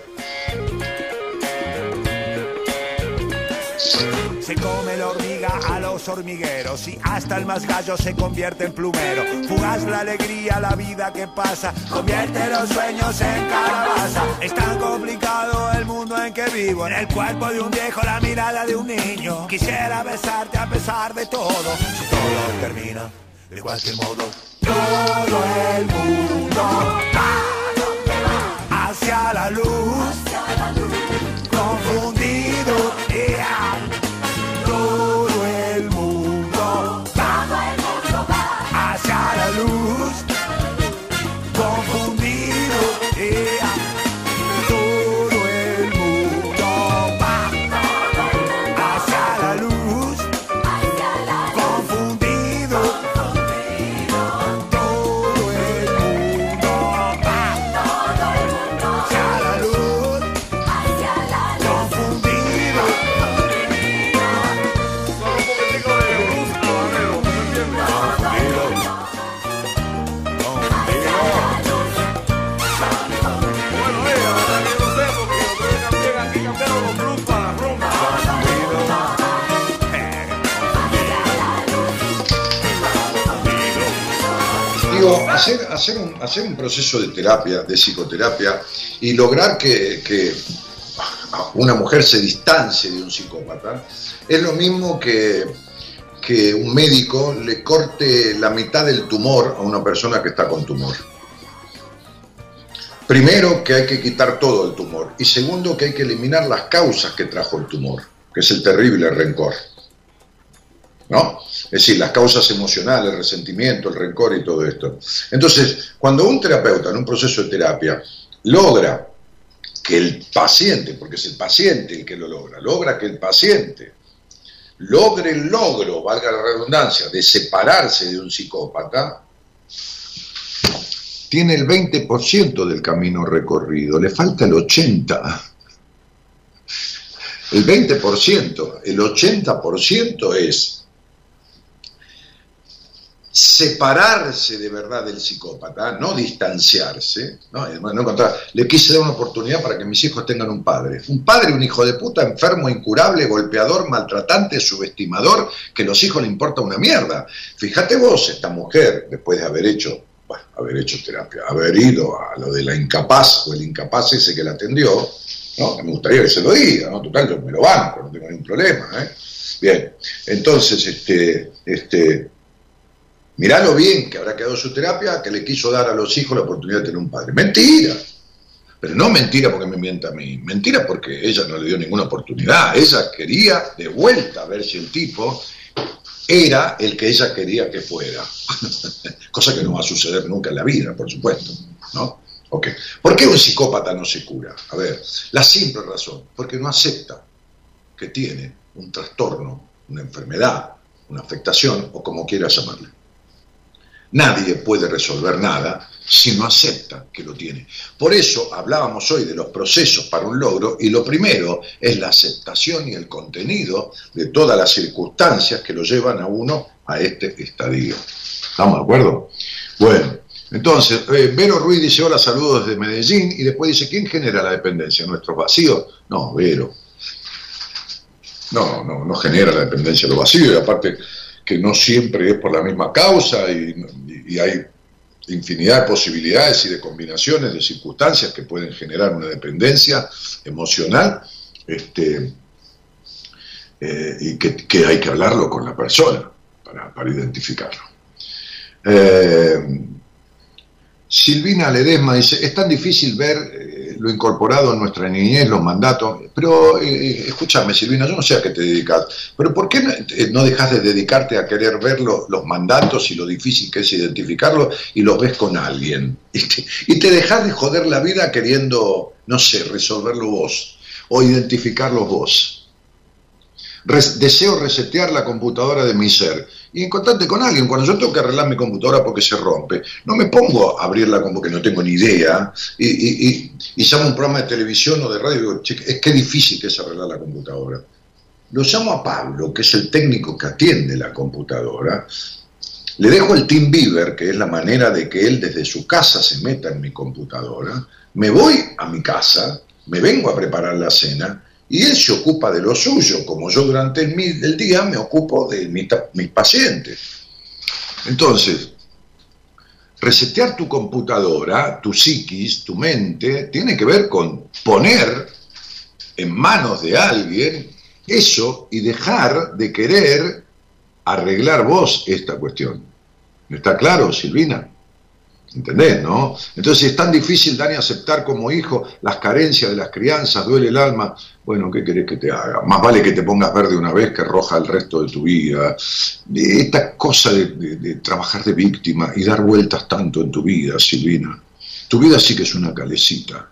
Se come la hormiga a los hormigueros y hasta el más gallo se convierte en plumero. Fugaz la alegría, la vida que pasa, convierte los sueños en calabaza. Es tan complicado el mundo en que vivo, en el cuerpo de un viejo, la mirada de un niño. Quisiera besarte a pesar de todo, si todo termina de cualquier modo. Todo el mundo va hacia la luz, confundido. Hacer, un, proceso de terapia, de psicoterapia, y lograr que, que una mujer se distancie de un psicópata, es lo mismo que, que un médico le corte la mitad del tumor a una persona que está con tumor. Primero, que hay que quitar todo el tumor. Y segundo, que hay que eliminar las causas que trajo el tumor, que es el terrible rencor. ¿No? Es decir, las causas emocionales, el resentimiento, el rencor y todo esto. Entonces, cuando un terapeuta en un proceso de terapia logra que el paciente, porque es el paciente el que lo logra, logra que el paciente logre el logro, valga la redundancia, de separarse de un psicópata, tiene el 20% del camino recorrido, le falta el 80%. El 20%, el 80% es separarse de verdad del psicópata, no distanciarse, ¿no? No encontrar- le quise dar una oportunidad para que mis hijos tengan un padre. Un padre, un hijo de puta, enfermo, incurable, golpeador, maltratante, subestimador, que a los hijos le importa una mierda. Fíjate vos, esta mujer, después de haber hecho, bueno, haber hecho terapia, haber ido a lo de la incapaz o el incapaz ese que la atendió, ¿no? Me gustaría que se lo diga, ¿no? Total, yo me lo banco, no tengo ningún problema, ¿eh? Bien, entonces, este, este, Miralo bien, que habrá quedado su terapia, que le quiso dar a los hijos la oportunidad de tener un padre. Mentira. Pero no mentira porque me mienta a mí. Mentira porque ella no le dio ninguna oportunidad. Ella quería de vuelta ver si el tipo era el que ella quería que fuera. Cosa que no va a suceder nunca en la vida, por supuesto. ¿no? Ok. ¿Por qué un psicópata no se cura? A ver, la simple razón, porque no acepta que tiene un trastorno, una enfermedad, una afectación o como quiera llamarle. Nadie puede resolver nada si no acepta que lo tiene. Por eso hablábamos hoy de los procesos para un logro y lo primero es la aceptación y el contenido de todas las circunstancias que lo llevan a uno a este estadio. ¿Estamos de acuerdo? Bueno, entonces, eh, Vero Ruiz dice, hola, saludos desde Medellín, y después dice, ¿quién genera la dependencia? ¿Nuestros vacíos? No, Vero. No, no, no genera la dependencia lo vacío, y aparte que no siempre es por la misma causa y, hay infinidad de posibilidades y de combinaciones de circunstancias que pueden generar una dependencia emocional este, eh, y que, hay que hablarlo con la persona para, para identificarlo. Eh, Silvina Ledesma dice, es tan difícil ver lo incorporado en nuestra niñez, los mandatos. Pero eh, escúchame, Silvina, yo no sé a qué te dedicas, pero ¿por qué no, eh, dejas de dedicarte a querer ver lo- los mandatos y lo difícil que es identificarlos y los ves con alguien? Y te, dejas de joder la vida queriendo, no sé, resolverlo vos o identificarlos vos. Deseo resetear la computadora de mi ser y encontrarte con alguien. Cuando yo tengo que arreglar mi computadora porque se rompe, no me pongo a abrirla como que no tengo ni idea y, y, y, y llamo a un programa de televisión o de radio y digo, "Che, es que difícil que es arreglar la computadora. Lo llamo a Pablo, que es el técnico que atiende la computadora, le dejo el Team Beaver, que es la manera de que él desde su casa se meta en mi computadora, me voy a mi casa, me vengo a preparar la cena y él se ocupa de lo suyo, como yo durante el, día me ocupo de mi mis pacientes. Entonces, resetear tu computadora, tu psiquis, tu mente, tiene que ver con poner en manos de alguien eso y dejar de querer arreglar vos esta cuestión. ¿Está claro, Silvina? ¿Entendés, no? Entonces es tan difícil, Dani, aceptar como hijo las carencias de las crianzas, duele el alma. Bueno, ¿qué querés que te haga? Más vale que te pongas verde una vez que roja el resto de tu vida. Esta cosa de trabajar de víctima y dar vueltas tanto en tu vida, Silvina. Tu vida sí que es una calecita.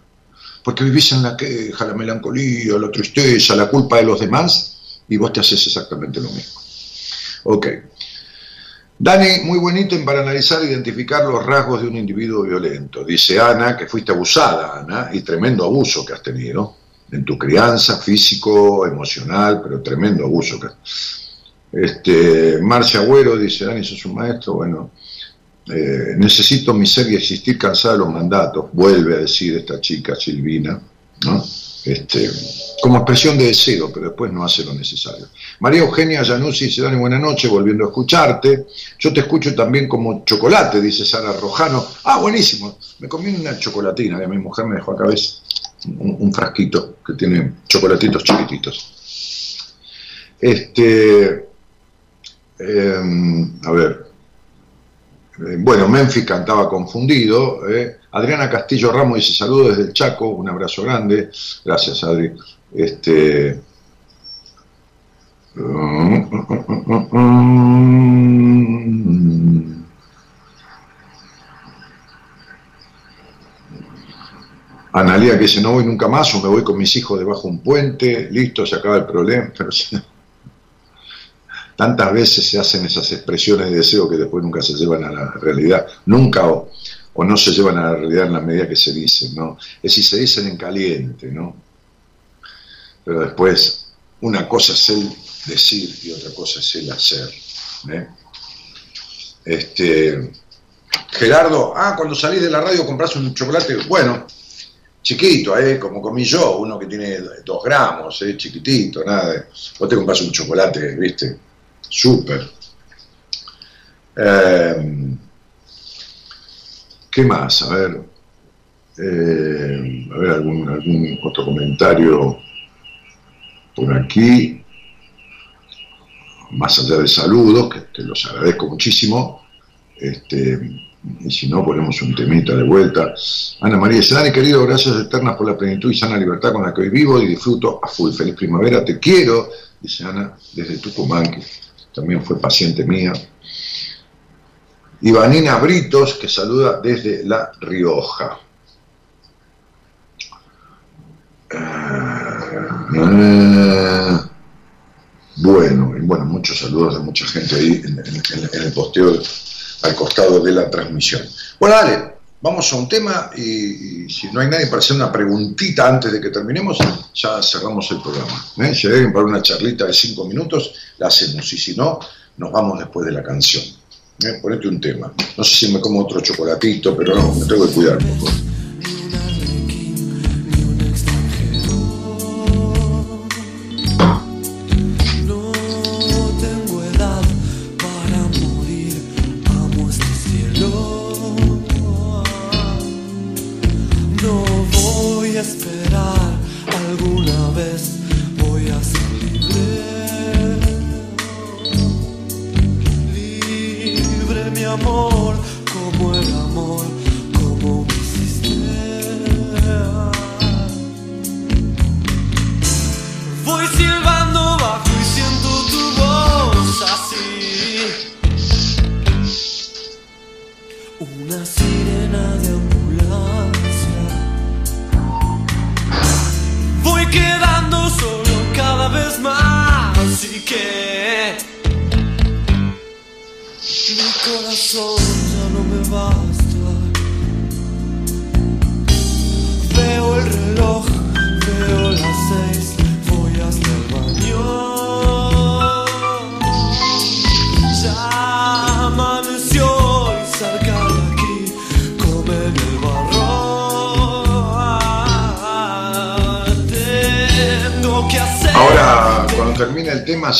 Porque vivís en la queja, la melancolía, la tristeza, la culpa de los demás y vos te haces exactamente lo mismo. Ok. Dani, muy buen ítem para analizar e identificar los rasgos de un individuo violento. Dice Ana que fuiste abusada, Ana, y tremendo abuso que has tenido en tu crianza, físico, emocional, pero tremendo abuso. que- Este, Marcia Agüero dice, Dani, sos un maestro, bueno, eh, necesito mi ser y existir cansada de los mandatos, vuelve a decir esta chica Silvina, ¿no? Este, como expresión de deseo, pero después no hace lo necesario. María Eugenia Januzzi dice, Dani, buenas noches, volviendo a escucharte. Yo te escucho también como chocolate, dice Sara Rojano. Ah, buenísimo, me comí una chocolatina, que mi mujer me dejó ves, un, un frasquito que tiene chocolatitos chiquititos. Este, em, a ver, eh, bueno, Memphis cantaba confundido. eh. Adriana Castillo Ramos dice saludos desde el Chaco, un abrazo grande. Gracias, Adri. Este. Analía que dice no voy nunca más o me voy con mis hijos debajo de un puente, listo, se acaba el problema. Pero tantas veces se hacen esas expresiones de deseo que después nunca se llevan a la realidad, nunca o, o no se llevan a la realidad en la medida que se dicen, ¿no? Es decir, se dicen en caliente, ¿no? Pero después, una cosa es el decir y otra cosa es el hacer. ¿eh? Este, Gerardo, ah, cuando salís de la radio compras un chocolate, bueno, chiquito, ¿eh? como comí yo, uno que tiene dos gramos, ¿eh? chiquitito, nada. de- Vos te compras un chocolate, ¿viste? Súper. Eh, ¿Qué más? A ver. eh, a ver, algún, algún otro comentario por aquí. Más allá de saludos, que los agradezco muchísimo. Este, y si no, ponemos un temita de vuelta. Ana María dice, Dani, querido, gracias eternas por la plenitud y sana libertad con la que hoy vivo y disfruto a full. Feliz primavera, te quiero, dice Ana, desde Tucumán, que también fue paciente mía. Ivanina Britos, que saluda desde La Rioja. Eh, bueno, y bueno, muchos saludos de mucha gente ahí en, el posteo al costado de la transmisión. Bueno, dale, vamos a un tema y, si no hay nadie para hacer una preguntita antes de que terminemos, ya cerramos el programa. ¿eh? Si alguien para una charlita de cinco minutos, la hacemos y si no, nos vamos después de la canción. ¿eh? Ponete un tema. No sé si me como otro chocolatito, pero no, me tengo que cuidar un poco.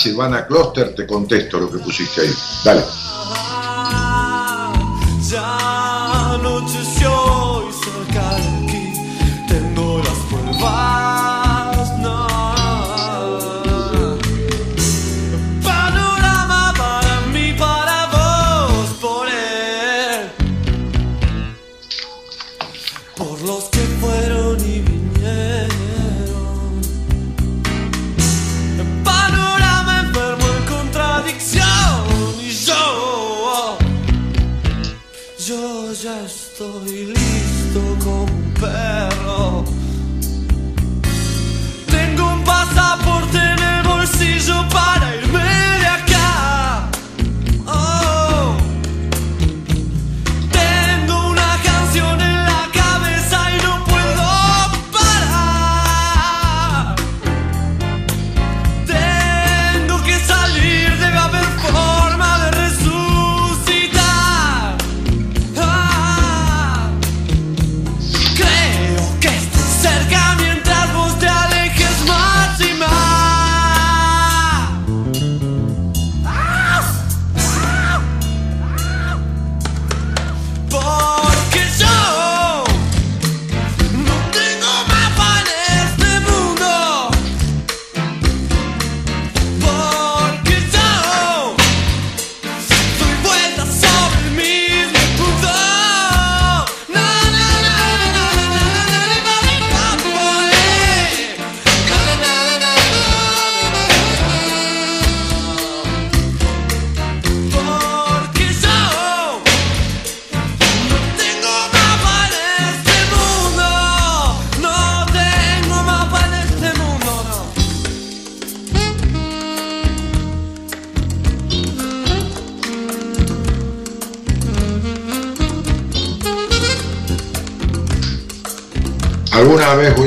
Silvana Kloster, te contesto lo que pusiste ahí. Dale.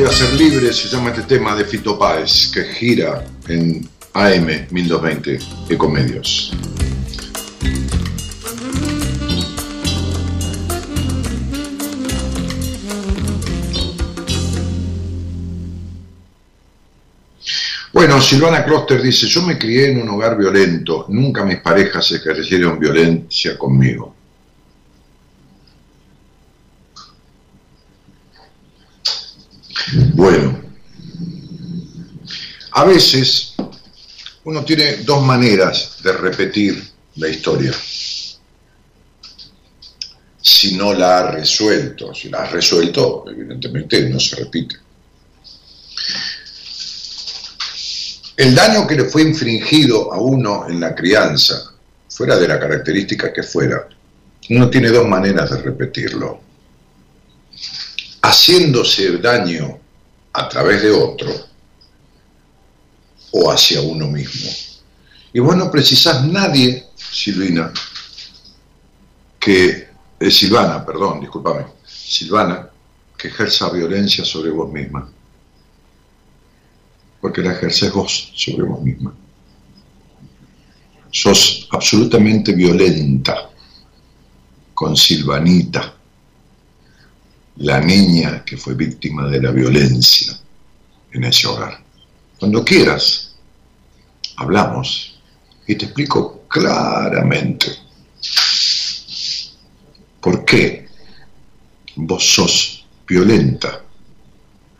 Voy a ser libre, se llama este tema de Fito Páez, que gira en AM 1220 Ecomedios. Bueno, Silvana Kloster dice, yo me crié en un hogar violento, nunca mis parejas ejercieron violencia conmigo. Bueno, a veces uno tiene dos maneras de repetir la historia. Si no la ha resuelto, si la has resuelto, evidentemente no se repite. El daño que le fue infringido a uno en la crianza, fuera de la característica que fuera, uno tiene dos maneras de repetirlo. Haciéndose daño a través de otro o hacia uno mismo. Y vos no precisás nadie, Silvina, que, eh, Silvana, perdón, discúlpame, Silvana, que ejerza violencia sobre vos misma. Porque la ejerces vos sobre vos misma. Sos absolutamente violenta con Silvanita, la niña que fue víctima de la violencia en ese hogar. Cuando quieras, hablamos y te explico claramente por qué vos sos violenta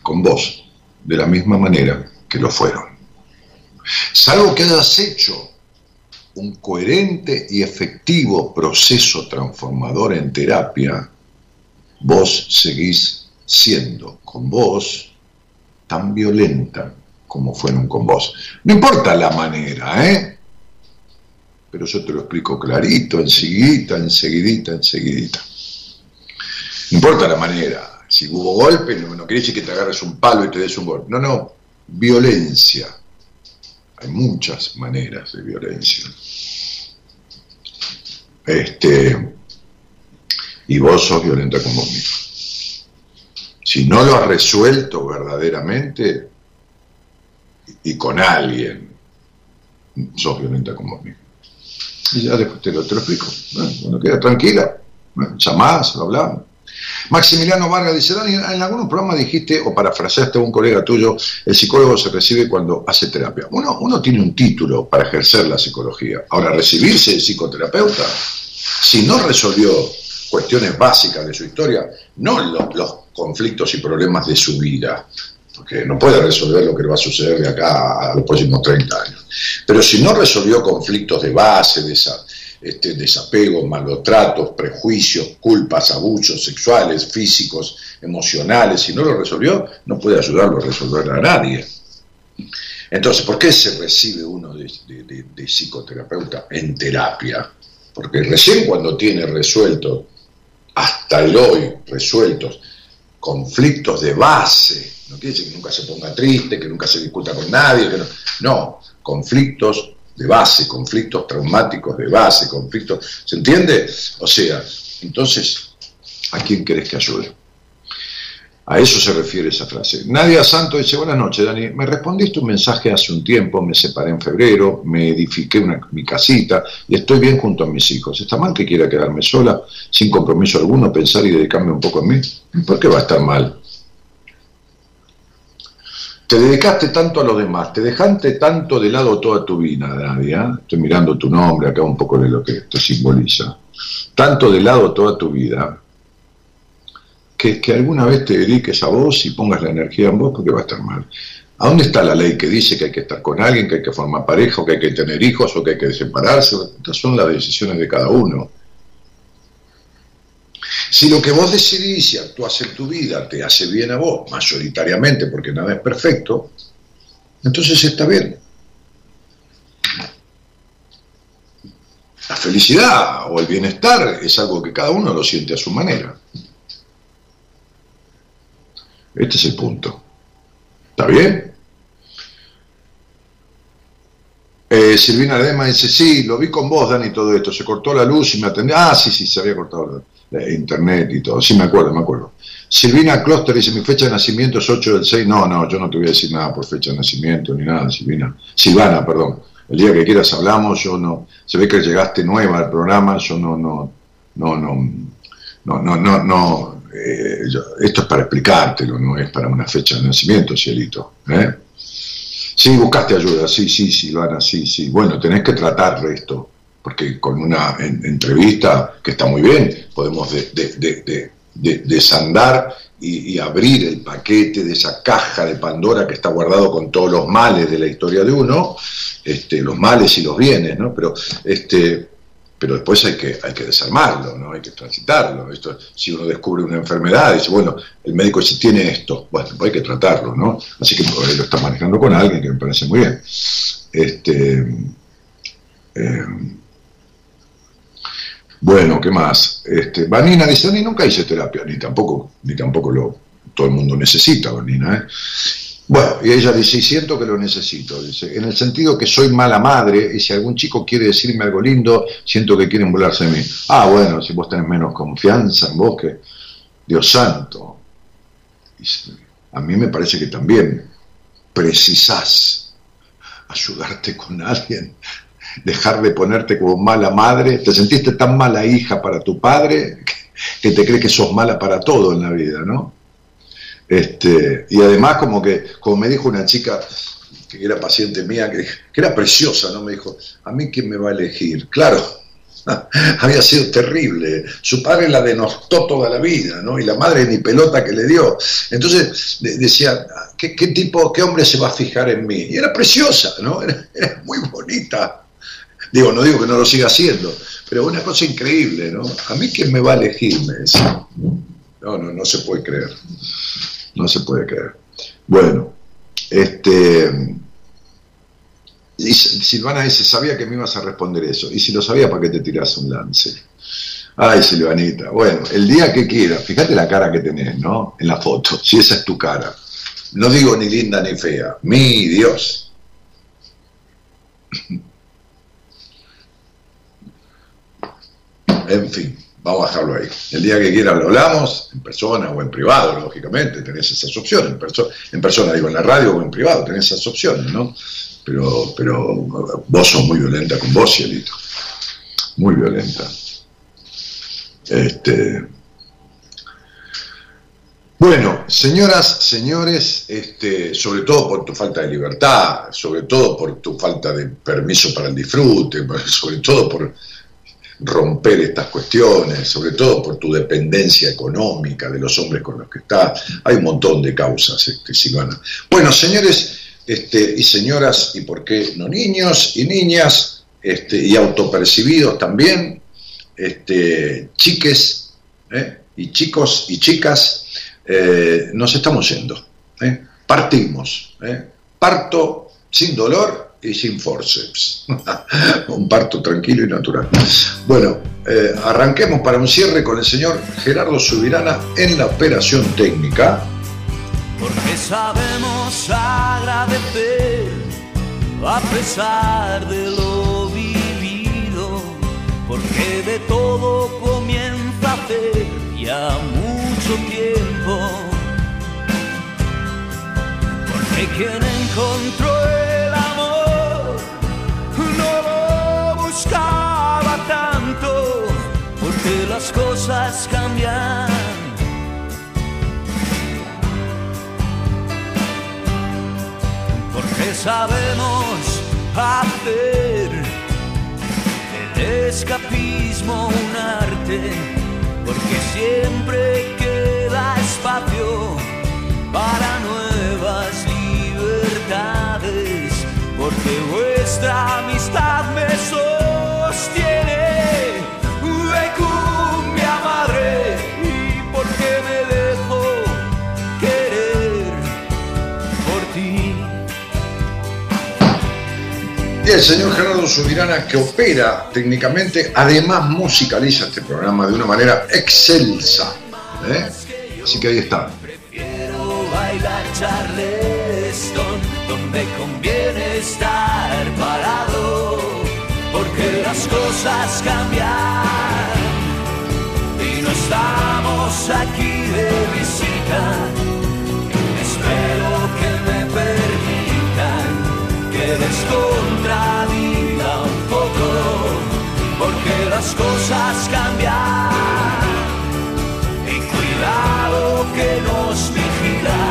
con vos de la misma manera que lo fueron. Salvo que hayas hecho un coherente y efectivo proceso transformador en terapia, vos seguís siendo con vos tan violenta como fueron con vos. No importa la manera, ¿eh? Pero yo te lo explico clarito, enseguidita, enseguidita, enseguidita. No importa la manera. Si hubo golpe, no, no quiere que te agarres un palo y te des un golpe. No, no, violencia. Hay muchas maneras de violencia. Este, y vos sos violenta con vos mismo. Si no lo has resuelto verdaderamente y con alguien, sos violenta vos mismo. Y ya después te lo, explico. Bueno, queda tranquila, bueno, llamás, lo hablamos. Maximiliano Vargas dice, Dani, en algunos programas dijiste, o parafraseaste a un colega tuyo, el psicólogo se recibe cuando hace terapia. Uno, uno tiene un título para ejercer la psicología. Ahora, recibirse de psicoterapeuta, si no resolvió cuestiones básicas de su historia, no los conflictos y problemas de su vida, porque no puede resolver lo que va a suceder de acá a los próximos 30 años. Pero si no resolvió conflictos de base, de esa, este, prejuicios, culpas, abusos sexuales, físicos, emocionales, si no lo resolvió, no puede ayudarlo a resolver a nadie. Entonces, ¿por qué se recibe uno de, psicoterapeuta en terapia? Porque recién cuando tiene resuelto, hasta el hoy resueltos, conflictos de base, no quiere decir que nunca se ponga triste, que nunca se discuta con nadie, que no, no conflictos de base, conflictos traumáticos de base, conflictos, ¿se entiende? O sea, entonces, ¿a quién querés que ayude? A eso se refiere esa frase. Nadia Santo dice, buenas noches, Dani. Me respondiste un mensaje hace un tiempo, me separé en febrero, me edifiqué una, mi casita y estoy bien junto a mis hijos. ¿Está mal que quiera quedarme sola, sin compromiso alguno, pensar y dedicarme un poco a mí? ¿Por qué va a estar mal? Te dedicaste tanto a los demás, te dejaste tanto de lado toda tu vida, Nadia, estoy mirando tu nombre acá un poco de lo que esto simboliza, tanto de lado toda tu vida, que, que alguna vez te dediques a vos y pongas la energía en vos porque va a estar mal. ¿A dónde está la ley que dice que hay que estar con alguien, que hay que formar pareja, o que hay que tener hijos, o que hay que separarse? Estas son las decisiones de cada uno. Si lo que vos decidís y actuás en tu vida te hace bien a vos, mayoritariamente, porque nada es perfecto, entonces está bien. La felicidad o el bienestar es algo que cada uno lo siente a su manera. Este es el punto. ¿Está bien? Eh, Silvina Dema dice, sí, lo vi con vos, Dani, todo esto. Se cortó la luz y me atendí. Ah, sí, sí, se había cortado la luz internet y todo. Sí, me acuerdo, me acuerdo. Silvina Kloster dice, mi fecha de nacimiento es 8 del 6. No, no, yo no te voy a decir nada por fecha de nacimiento ni nada, Silvina. Silvana, perdón. El día que quieras hablamos, yo no... Se ve que llegaste nueva al programa, yo no, no, no, no, no, no, no, no eh, esto es para explicártelo, no es para una fecha de nacimiento, cielito. ¿eh? Sí, buscaste ayuda, sí, sí, Silvana, sí, sí. Bueno, tenés que tratar esto porque con una entrevista que está muy bien, podemos desandar y, abrir el paquete de esa caja de Pandora que está guardado con todos los males de la historia de uno, este, los males y los bienes, ¿no? Pero, este, pero después hay que, hay que desarmarlo, ¿no? Hay que transitarlo. Esto, si uno descubre una enfermedad, dice, bueno, el médico dice, tiene esto, bueno, pues hay que tratarlo, ¿no? Así que lo está manejando con alguien que me parece muy bien. Este, eh, bueno, ¿qué más? Este, Vanina dice, ni nunca hice terapia, ni tampoco, ni tampoco lo, todo el mundo necesita, Vanina, ¿eh? Bueno, y ella dice, siento que lo necesito, dice, en el sentido que soy mala madre y si algún chico quiere decirme algo lindo, siento que quieren volarse de mí. Ah, bueno, si vos tenés menos confianza en vos que Dios santo. a mí me parece que también precisás ayudarte con alguien dejar de ponerte como mala madre, te sentiste tan mala hija para tu padre que te crees que sos mala para todo en la vida, ¿no? Este, y además como que, como me dijo una chica que era paciente mía, que, era preciosa, ¿no? Me dijo, ¿a mí quién me va a elegir? Claro, había sido terrible. Su padre la denostó toda la vida, ¿no? Y la madre ni pelota que le dio. Entonces decía, ¿qué, tipo, qué hombre se va a fijar en mí? Y era preciosa, ¿no? era muy bonita. Digo, no digo que no lo siga haciendo, pero una cosa increíble, ¿no? A mí quién me va a elegir, me. No, no, no se puede creer. No se puede creer. Bueno, este. Silvana dice, sabía que me ibas a responder eso. Y si lo sabía, ¿para qué te tiras un lance? Ay, Silvanita. Bueno, el día que quieras, fíjate la cara que tenés, ¿no? En la foto, si esa es tu cara. No digo ni linda ni fea, mi Dios. En fin, vamos a dejarlo ahí. El día que quieras lo hablamos, en persona o en privado, lógicamente, tenés esas opciones. En, en persona, digo, en la radio o en privado, tenés esas opciones, ¿no? Pero, pero vos sos muy violenta con vos, Cielito. Muy violenta. Este, bueno, señoras, señores, este, sobre todo por tu falta de libertad, sobre todo por tu falta de permiso para el disfrute, sobre todo por romper estas cuestiones, sobre todo por tu dependencia económica de los hombres con los que estás. Hay un montón de causas, este, Silvana. Bueno, señores este, y señoras, y por qué no niños y niñas, este, y autopercibidos también, este, chiques ¿eh? y chicos y chicas, eh, nos estamos yendo. ¿eh? Partimos. Parto sin dolor y sin forceps. un parto tranquilo y natural. Bueno, arranquemos para un cierre con el señor Gerardo Subirana en la operación técnica. Porque sabemos agradecer a pesar de lo porque de todo comienza hace ya mucho tiempo. Porque quien encontró el porque las cosas cambian. Porque sabemos hacer escapismo un arte, porque siempre queda espacio para nuevas libertades, porque vuestra amistad me sostiene. El señor Gerardo Subirana, que opera técnicamente, además musicaliza este programa de una manera excelsa. ¿eh? Así que ahí está. Y no estamos aquí de visita. Espero que me que las cosas cambian. Y cuidado que nos vigila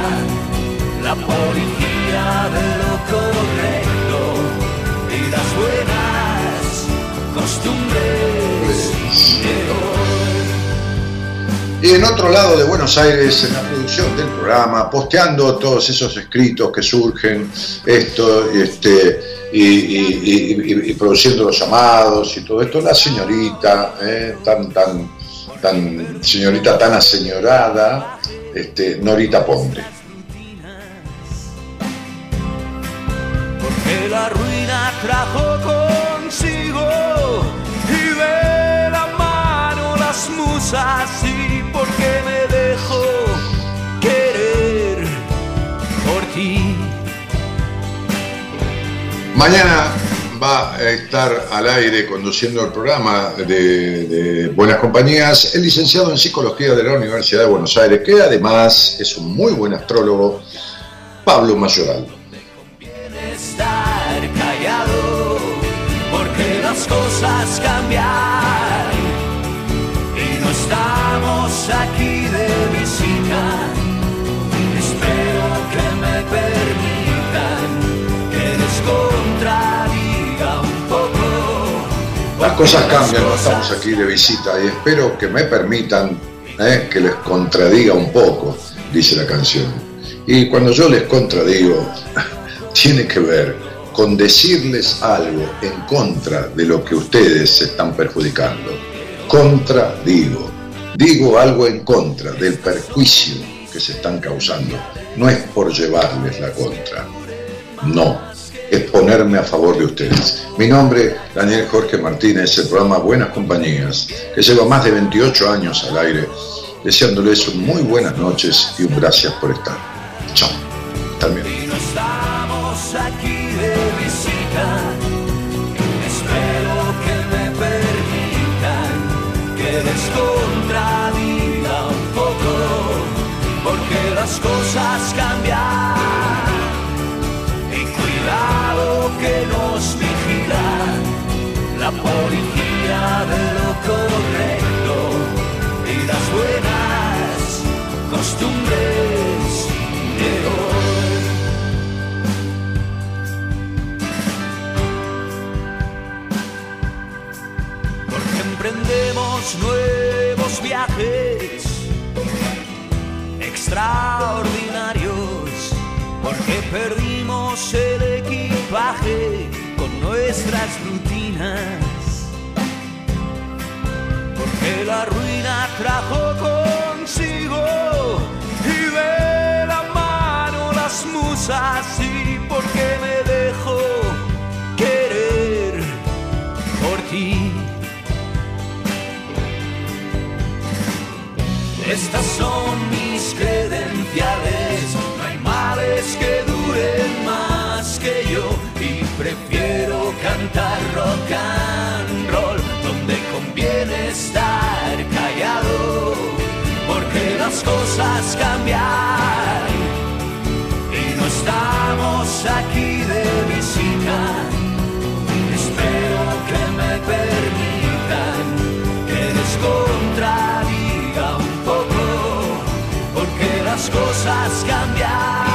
la policía de lo correcto y las buenas costumbres de. Y en otro lado de Buenos Aires, en la producción del programa, posteando todos esos escritos que surgen, esto, este, y, produciendo los llamados y todo esto, la señorita, eh, tan, tan, tan, señorita tan aseñorada, este, Norita Ponte. Porque la ruina trajo consigo y de la mano las musas y porque me dejo querer por ti. Mañana va a estar al aire conduciendo el programa de, de Buenas Compañías el licenciado en Psicología de la Universidad de Buenos Aires, que además es un muy buen astrólogo, Pablo Mayoral. estar callado porque las cosas cambian Las cosas cambian, estamos aquí de visita y espero que me permitan eh, que les contradiga un poco, dice la canción. Y cuando yo les contradigo, tiene que ver con decirles algo en contra de lo que ustedes se están perjudicando. Contradigo. Digo algo en contra del perjuicio que se están causando. No es por llevarles la contra. No. Es ponerme a favor de ustedes. Mi nombre, Daniel Jorge Martínez, el programa Buenas Compañías, que lleva más de 28 años al aire, deseándoles muy buenas noches y un gracias por estar. Chao. También. Y no estamos aquí de visita. Espero que me permitan que les contradiga un poco, porque las cosas cambian. La policía de lo correcto las buenas costumbres de hoy. Porque emprendemos nuevos viajes extraordinarios. Porque perdimos el equipaje con nuestras rutinas. Porque la ruina trajo consigo y de la mano las musas y porque me dejo querer por ti. Estas son mis credenciales, no hay males que duren más que yo y prefiero cantar rock and las cosas cambian y no estamos aquí de visita. Espero que me permitan que les contradiga un poco porque las cosas cambian.